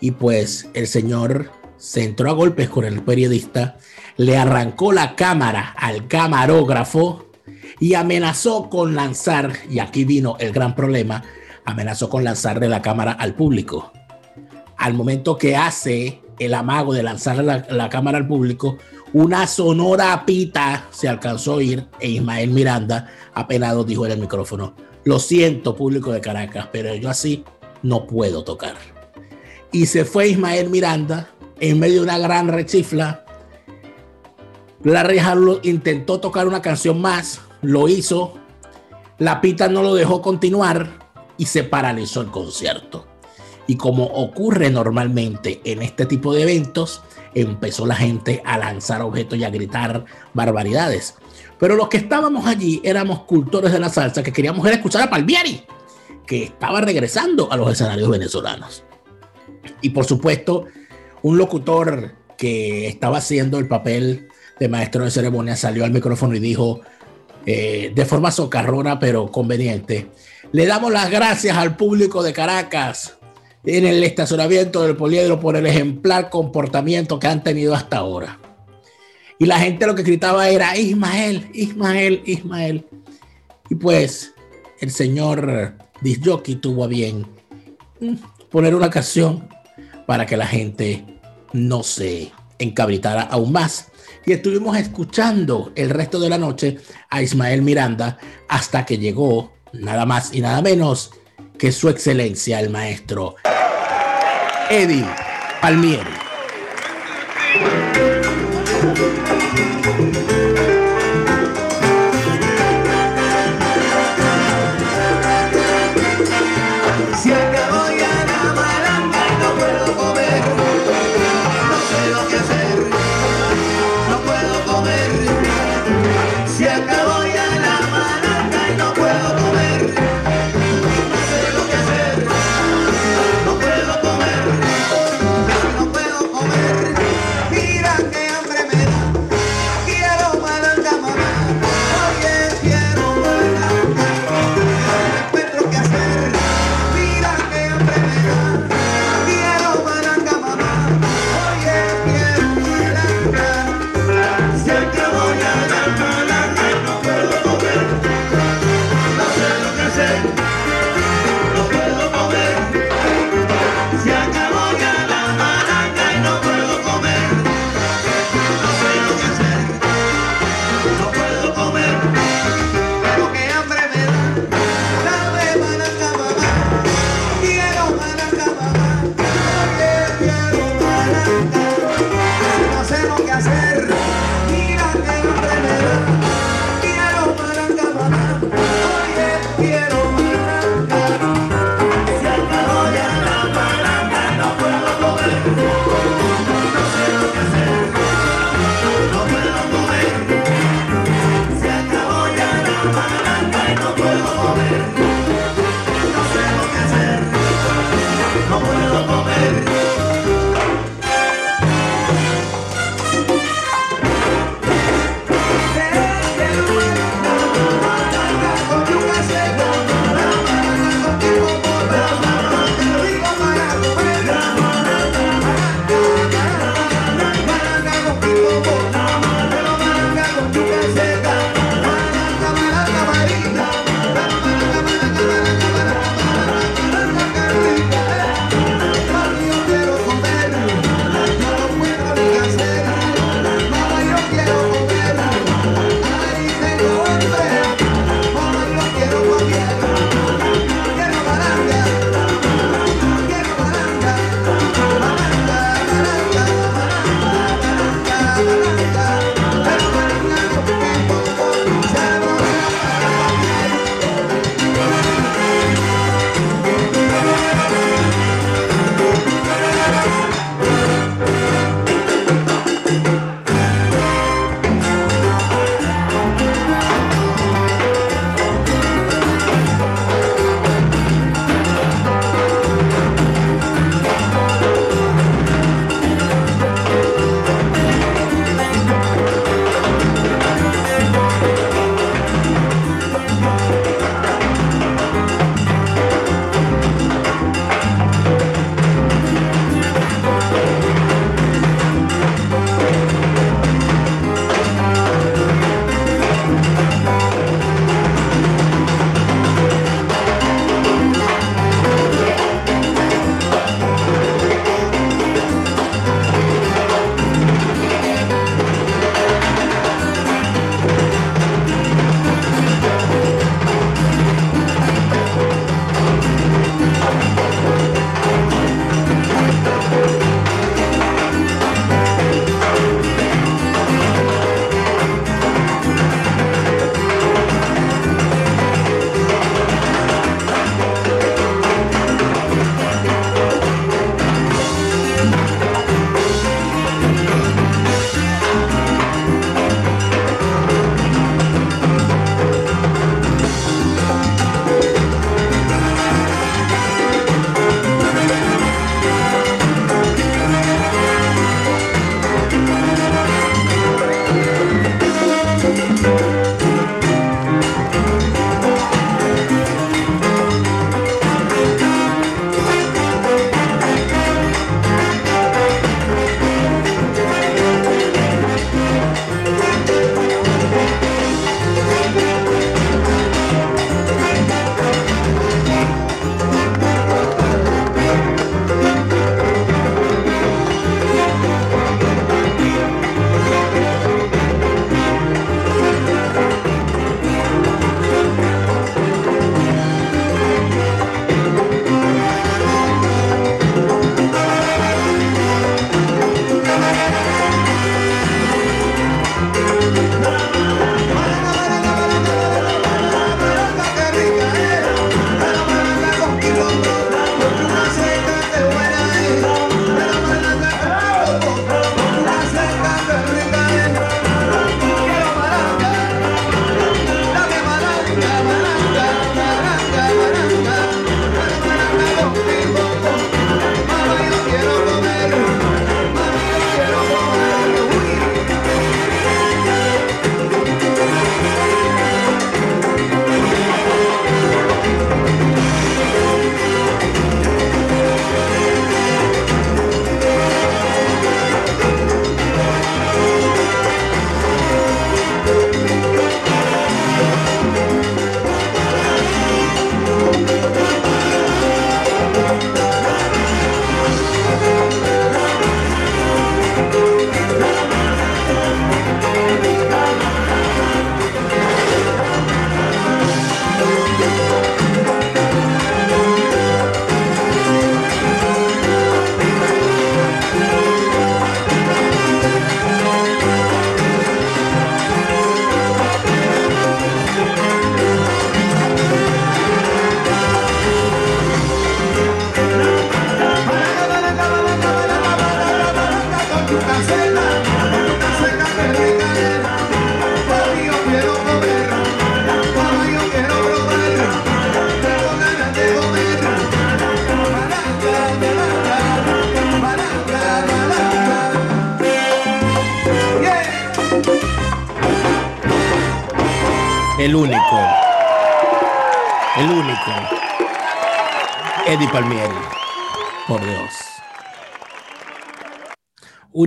Y pues el señor se entró a golpes con el periodista, le arrancó la cámara al camarógrafo y amenazó con lanzar, y aquí vino el gran problema, amenazó con lanzarle la cámara al público. Al momento que hace el amago de lanzarle la, la cámara al público, una sonora pita se alcanzó a oír e Ismael Miranda, apenado, dijo en el micrófono, lo siento público de Caracas, pero yo así no puedo tocar. Y se fue Ismael Miranda en medio de una gran rechifla. Larry Harlow intentó tocar una canción más, lo hizo, la pita no lo dejó continuar y se paralizó el concierto. Y como ocurre normalmente en este tipo de eventos, empezó la gente a lanzar objetos y a gritar barbaridades. Pero los que estábamos allí éramos cultores de la salsa que queríamos ir a escuchar a Palmieri, que estaba regresando a los escenarios venezolanos. Y por supuesto, un locutor que estaba haciendo el papel de maestro de ceremonia salió al micrófono y dijo, eh, de forma socarrona pero conveniente, le damos las gracias al público de Caracas en el estacionamiento del poliedro por el ejemplar comportamiento que han tenido hasta ahora. Y la gente lo que gritaba era Ismael, Ismael, Ismael. Y pues el señor Disjockey tuvo a bien mm, poner una canción para que la gente no se encabritara aún más. Y estuvimos escuchando el resto de la noche a Ismael Miranda hasta que llegó nada más y nada menos que su excelencia, el maestro Eddie Palmieri.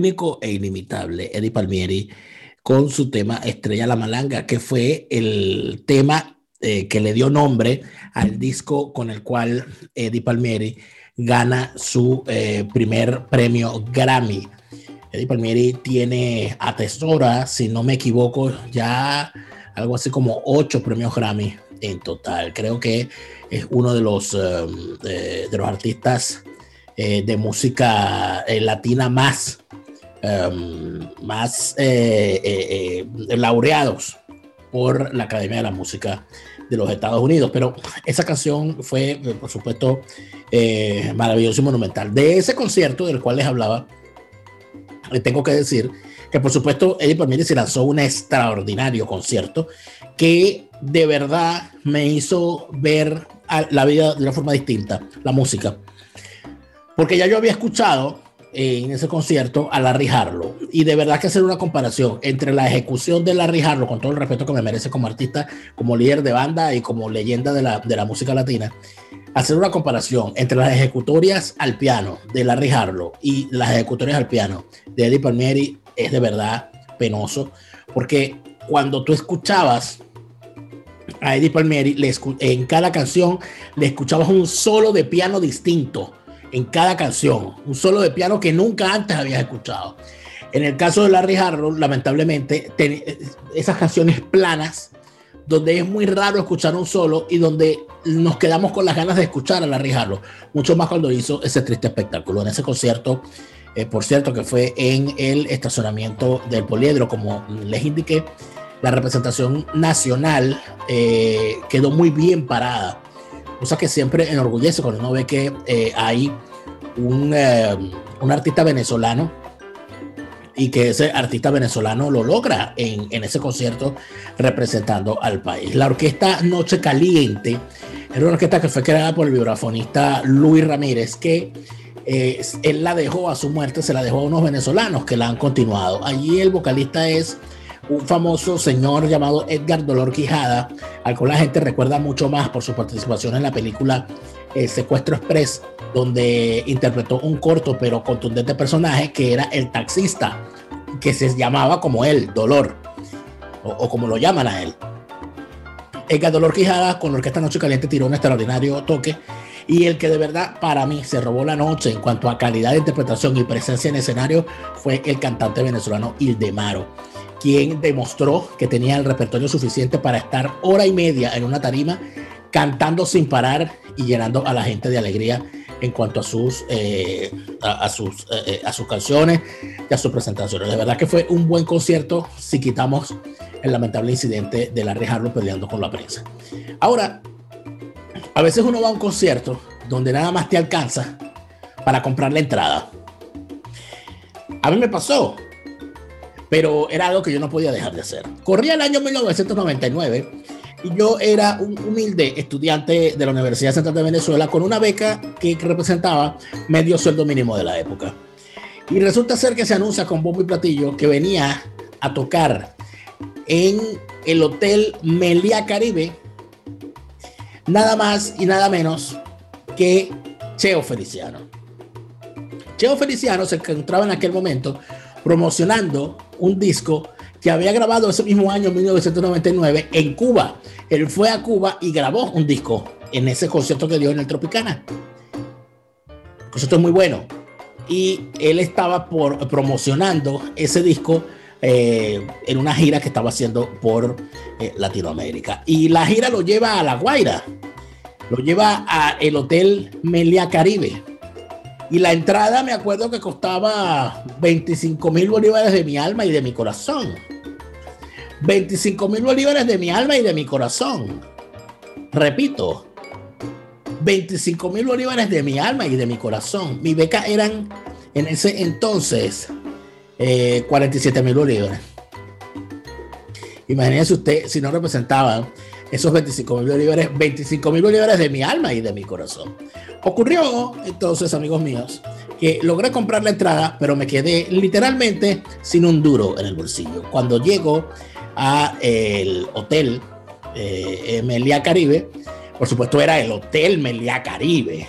Único e inimitable. Eddie Palmieri con su tema Estrella la Malanga, que fue el tema eh, que le dio nombre al disco con el cual Eddie Palmieri gana su eh, primer premio Grammy. Eddie Palmieri tiene, atesora, si no me equivoco, ya algo así como ocho premios Grammy en total. Creo que es uno de los, eh, de, los artistas de música latina más, um, más eh, eh, eh, laureados por la Academia de la Música de los Estados Unidos. Pero esa canción fue, eh, por supuesto, eh, maravilloso y monumental. De ese concierto del cual les hablaba, le tengo que decir que, por supuesto, Eddie Palmieri se lanzó un extraordinario concierto que de verdad me hizo ver a la vida de una forma distinta, la música. Porque ya yo había escuchado en ese concierto a Larry Harlow. Y de verdad que hacer una comparación entre la ejecución de Larry Harlow, con todo el respeto que me merece como artista, como líder de banda y como leyenda de la, de la música latina, hacer una comparación entre las ejecutorias al piano de Larry Harlow y las ejecutorias al piano de Eddie Palmieri es de verdad penoso, porque cuando tú escuchabas a Eddie Palmieri, en cada canción le escuchabas un solo de piano distinto, en cada canción, un solo de piano que nunca antes habías escuchado. En el caso de Larry Harlow, lamentablemente, ten- esas canciones planas, donde es muy raro escuchar un solo y donde nos quedamos con las ganas de escuchar a Larry Harlow, mucho más cuando hizo ese triste espectáculo. En ese concierto, eh, por cierto, que fue en el estacionamiento del Poliedro, como les indiqué, la representación nacional eh, quedó muy bien parada, cosa que siempre enorgullece cuando uno ve que eh, hay un, eh, un artista venezolano y que ese artista venezolano lo logra en, en ese concierto representando al país. La orquesta Noche Caliente era una orquesta que fue creada por el vibrafonista Luis Ramírez, que eh, él la dejó a su muerte, se la dejó a unos venezolanos que la han continuado. Allí el vocalista es un famoso señor llamado Edgar Dolor Quijada, al cual la gente recuerda mucho más por su participación en la película eh, Secuestro Express, donde interpretó un corto pero contundente personaje que era el taxista, que se llamaba como él, Dolor, o, como lo llaman a él. Edgar Dolor Quijada con la Orquesta Noche Caliente tiró un extraordinario toque y el que de verdad para mí se robó la noche en cuanto a calidad de interpretación y presencia en escenario fue el cantante venezolano Ildemaro, quien demostró que tenía el repertorio suficiente para estar hora y media en una tarima cantando sin parar y llenando a la gente de alegría en cuanto a sus, eh, a, sus, eh, a sus canciones y a sus presentaciones. De verdad que fue un buen concierto si quitamos el lamentable incidente de Larry Harlow peleando con la prensa. Ahora, a veces uno va a un concierto donde nada más te alcanza para comprar la entrada. A mí me pasó, pero era algo que yo no podía dejar de hacer. Corría el año 1999 y yo era un humilde estudiante de la Universidad Central de Venezuela con una beca que representaba medio sueldo mínimo de la época. Y resulta ser que se anuncia con bombo y platillo que venía a tocar en el Hotel Melia Caribe nada más y nada menos que Cheo Feliciano. Cheo Feliciano se encontraba en aquel momento promocionando un disco que había grabado ese mismo año, 1999, en Cuba. Él fue a Cuba y grabó un disco en ese concierto que dio en el Tropicana. Concierto muy bueno. Y él estaba por, promocionando ese disco eh, en una gira que estaba haciendo por eh, Latinoamérica. Y la gira lo lleva a La Guaira, lo lleva a el Hotel Melia Caribe. Y la entrada me acuerdo que costaba 25 mil bolívares de mi alma y de mi corazón. 25 mil bolívares de mi alma y de mi corazón. Repito, 25 mil bolívares de mi alma y de mi corazón. Mi beca eran en ese entonces eh, 47 mil bolívares. Imagínense usted si no representaban esos 25 mil bolívares, 25 mil bolívares de mi alma y de mi corazón. Ocurrió entonces, amigos míos, que logré comprar la entrada, pero me quedé literalmente sin un duro en el bolsillo. Cuando llego a el hotel, eh, Caribe, por supuesto era el Hotel Meliá Caribe.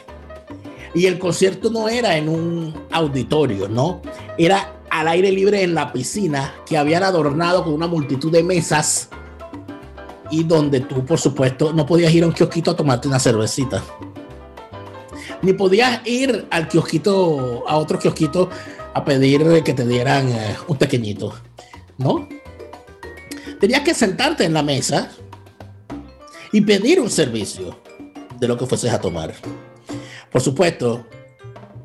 Y el concierto no era en un auditorio, ¿no? Era al aire libre en la piscina que habían adornado con una multitud de mesas y donde tú, por supuesto, no podías ir a un kiosquito a tomarte una cervecita. Ni podías ir al kiosquito, a otro kiosquito a pedir que te dieran eh, un pequeñito, ¿no? Tenías que sentarte en la mesa y pedir un servicio de lo que fueses a tomar. Por supuesto,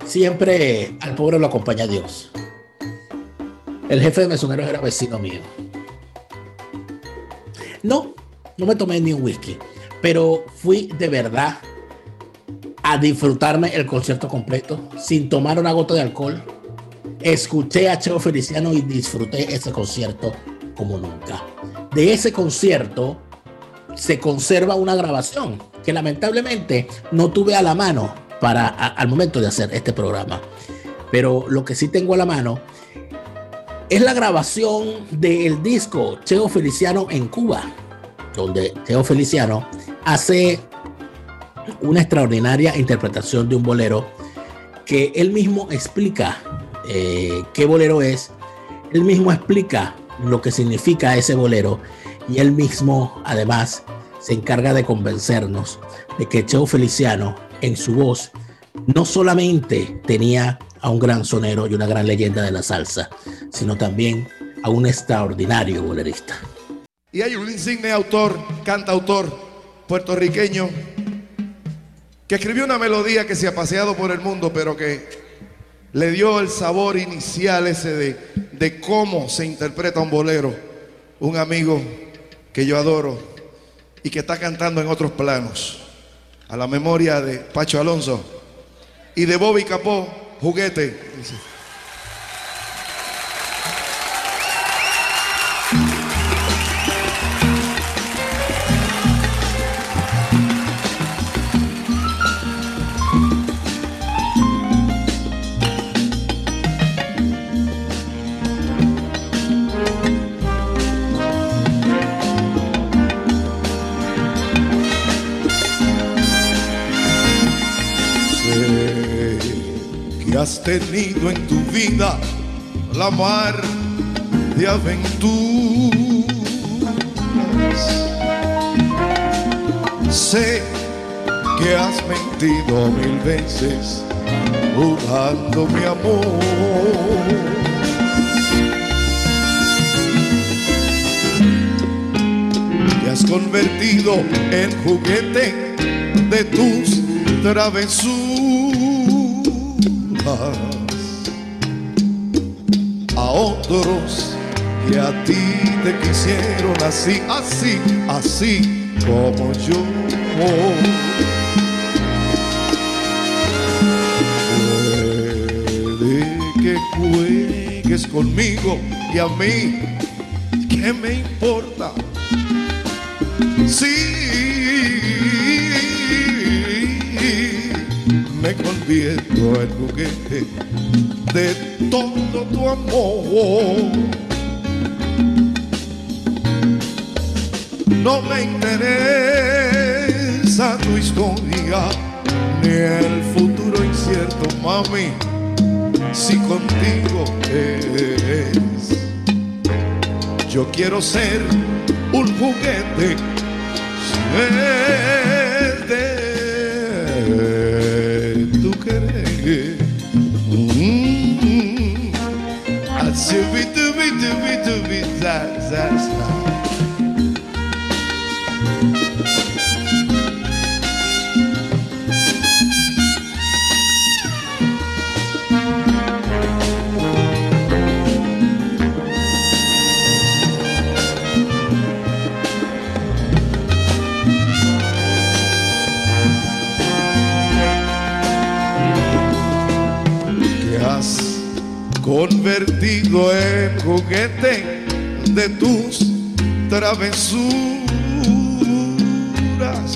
siempre al pobre lo acompaña Dios. El jefe de mesoneros era vecino mío. No, no me tomé ni un whisky, pero fui de verdad a disfrutarme el concierto completo sin tomar una gota de alcohol. Escuché a Cheo Feliciano y disfruté ese concierto como nunca. De ese concierto se conserva una grabación que lamentablemente no tuve a la mano para al momento de hacer este programa. Pero lo que sí tengo a la mano es la grabación del disco Cheo Feliciano en Cuba, donde Cheo Feliciano hace una extraordinaria interpretación de un bolero que él mismo explica eh, qué bolero es, él mismo explica lo que significa ese bolero y él mismo además se encarga de convencernos de que Cheo Feliciano en su voz no solamente tenía a un gran sonero y una gran leyenda de la salsa, sino también a un extraordinario bolerista. Y hay un insigne autor, cantautor puertorriqueño, que escribió una melodía que se ha paseado por el mundo, pero que le dio el sabor inicial ese de, cómo se interpreta un bolero. Un amigo que yo adoro y que está cantando en otros planos, a la memoria de Pacho Alonso y de Bobby Capó, juguete. Tenido en tu vida la mar de aventuras. Sé que has mentido mil veces jurando mi amor. Te has convertido en juguete de tus travesuras. A otros que a ti te quisieron así, así, así como yo. Puede que juegues conmigo y a mí, ¿qué me importa? Sí, me convierto en juguete de todo tu amor. No me interesa tu historia ni el futuro incierto, mami. Si contigo es, yo quiero ser un juguete de Zubi dooby dooby dooby za za za. Convertido en juguete de tus travesuras.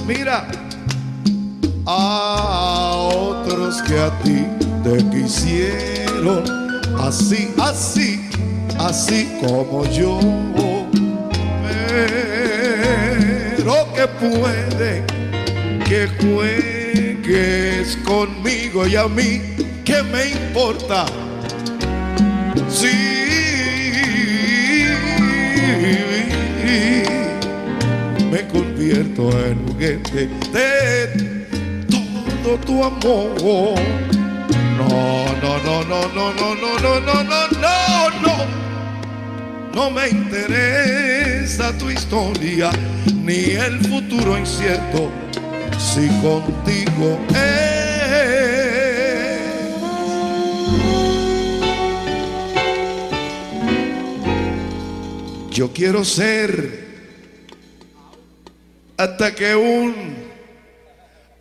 Mira, a otros que a ti te quisieron así, así, así como yo. Pero que puede que juegues conmigo y a mí, ¿qué me importa? Sí. Me convierto en juguete de todo tu amor. No, no, no, no, no, no, no, no, no, no, no, no. No me interesa tu historia ni el futuro incierto si contigo. Yo quiero ser hasta que un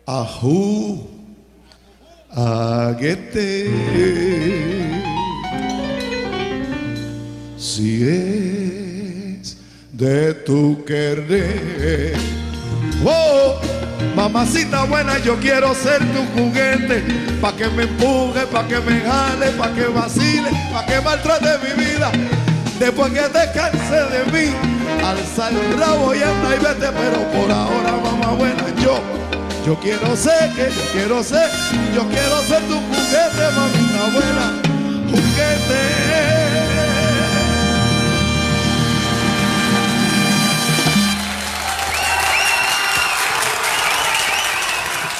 ajú aguete. Si es de tu querer. Oh, mamacita buena, yo quiero ser tu juguete. Pa' que me empuje, pa' que me jale, pa' que vacile, pa' que maltrate mi vida. Después que te canse de mí, alza el rabo y anda y vete. Pero por ahora, mamá buena, yo, yo quiero ser, que yo quiero ser, yo quiero ser tu juguete, mamita buena, juguete.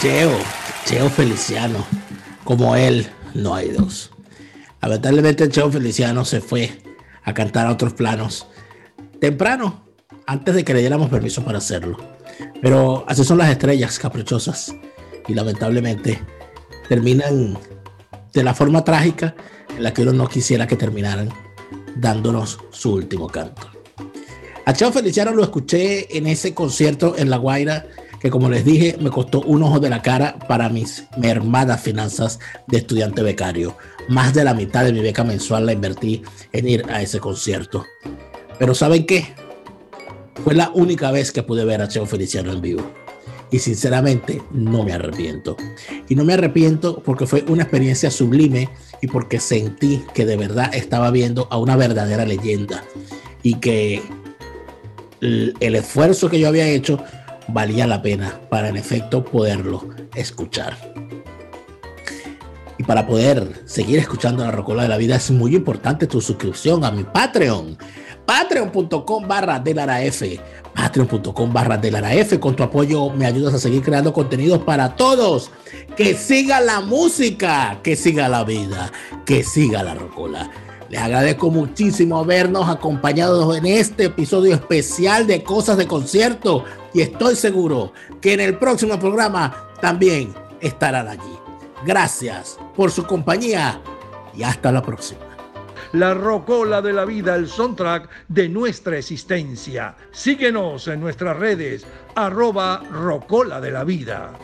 Cheo, Cheo Feliciano, como él, no hay dos. Lamentablemente Cheo Feliciano se fue a cantar a otros planos temprano, antes de que le diéramos permiso para hacerlo. Pero así son las estrellas caprichosas y lamentablemente terminan de la forma trágica en la que uno no quisiera que terminaran dándonos su último canto. A Cheo Feliciano lo escuché en ese concierto en La Guaira que como les dije me costó un ojo de la cara para mis mermadas finanzas de estudiante becario. Más de la mitad de mi beca mensual la invertí en ir a ese concierto. Pero ¿saben qué? Fue la única vez que pude ver a Cheo Feliciano en vivo. Y sinceramente no me arrepiento. Y no me arrepiento porque fue una experiencia sublime y porque sentí que de verdad estaba viendo a una verdadera leyenda. Y que el, esfuerzo que yo había hecho valía la pena para en efecto poderlo escuchar. Y para poder seguir escuchando la Rocola de la Vida es muy importante tu suscripción a mi Patreon. Patreon.com barra delaraf. Patreon.com barra delaraf. Con tu apoyo me ayudas a seguir creando contenidos para todos. Que siga la música, que siga la vida, que siga la Rocola. Les agradezco muchísimo habernos acompañado en este episodio especial de Cosas de Concierto y estoy seguro que en el próximo programa también estarán allí. Gracias por su compañía y hasta la próxima. La rocola de la vida, el soundtrack de nuestra existencia. Síguenos en nuestras redes, arroba rocola de la vida.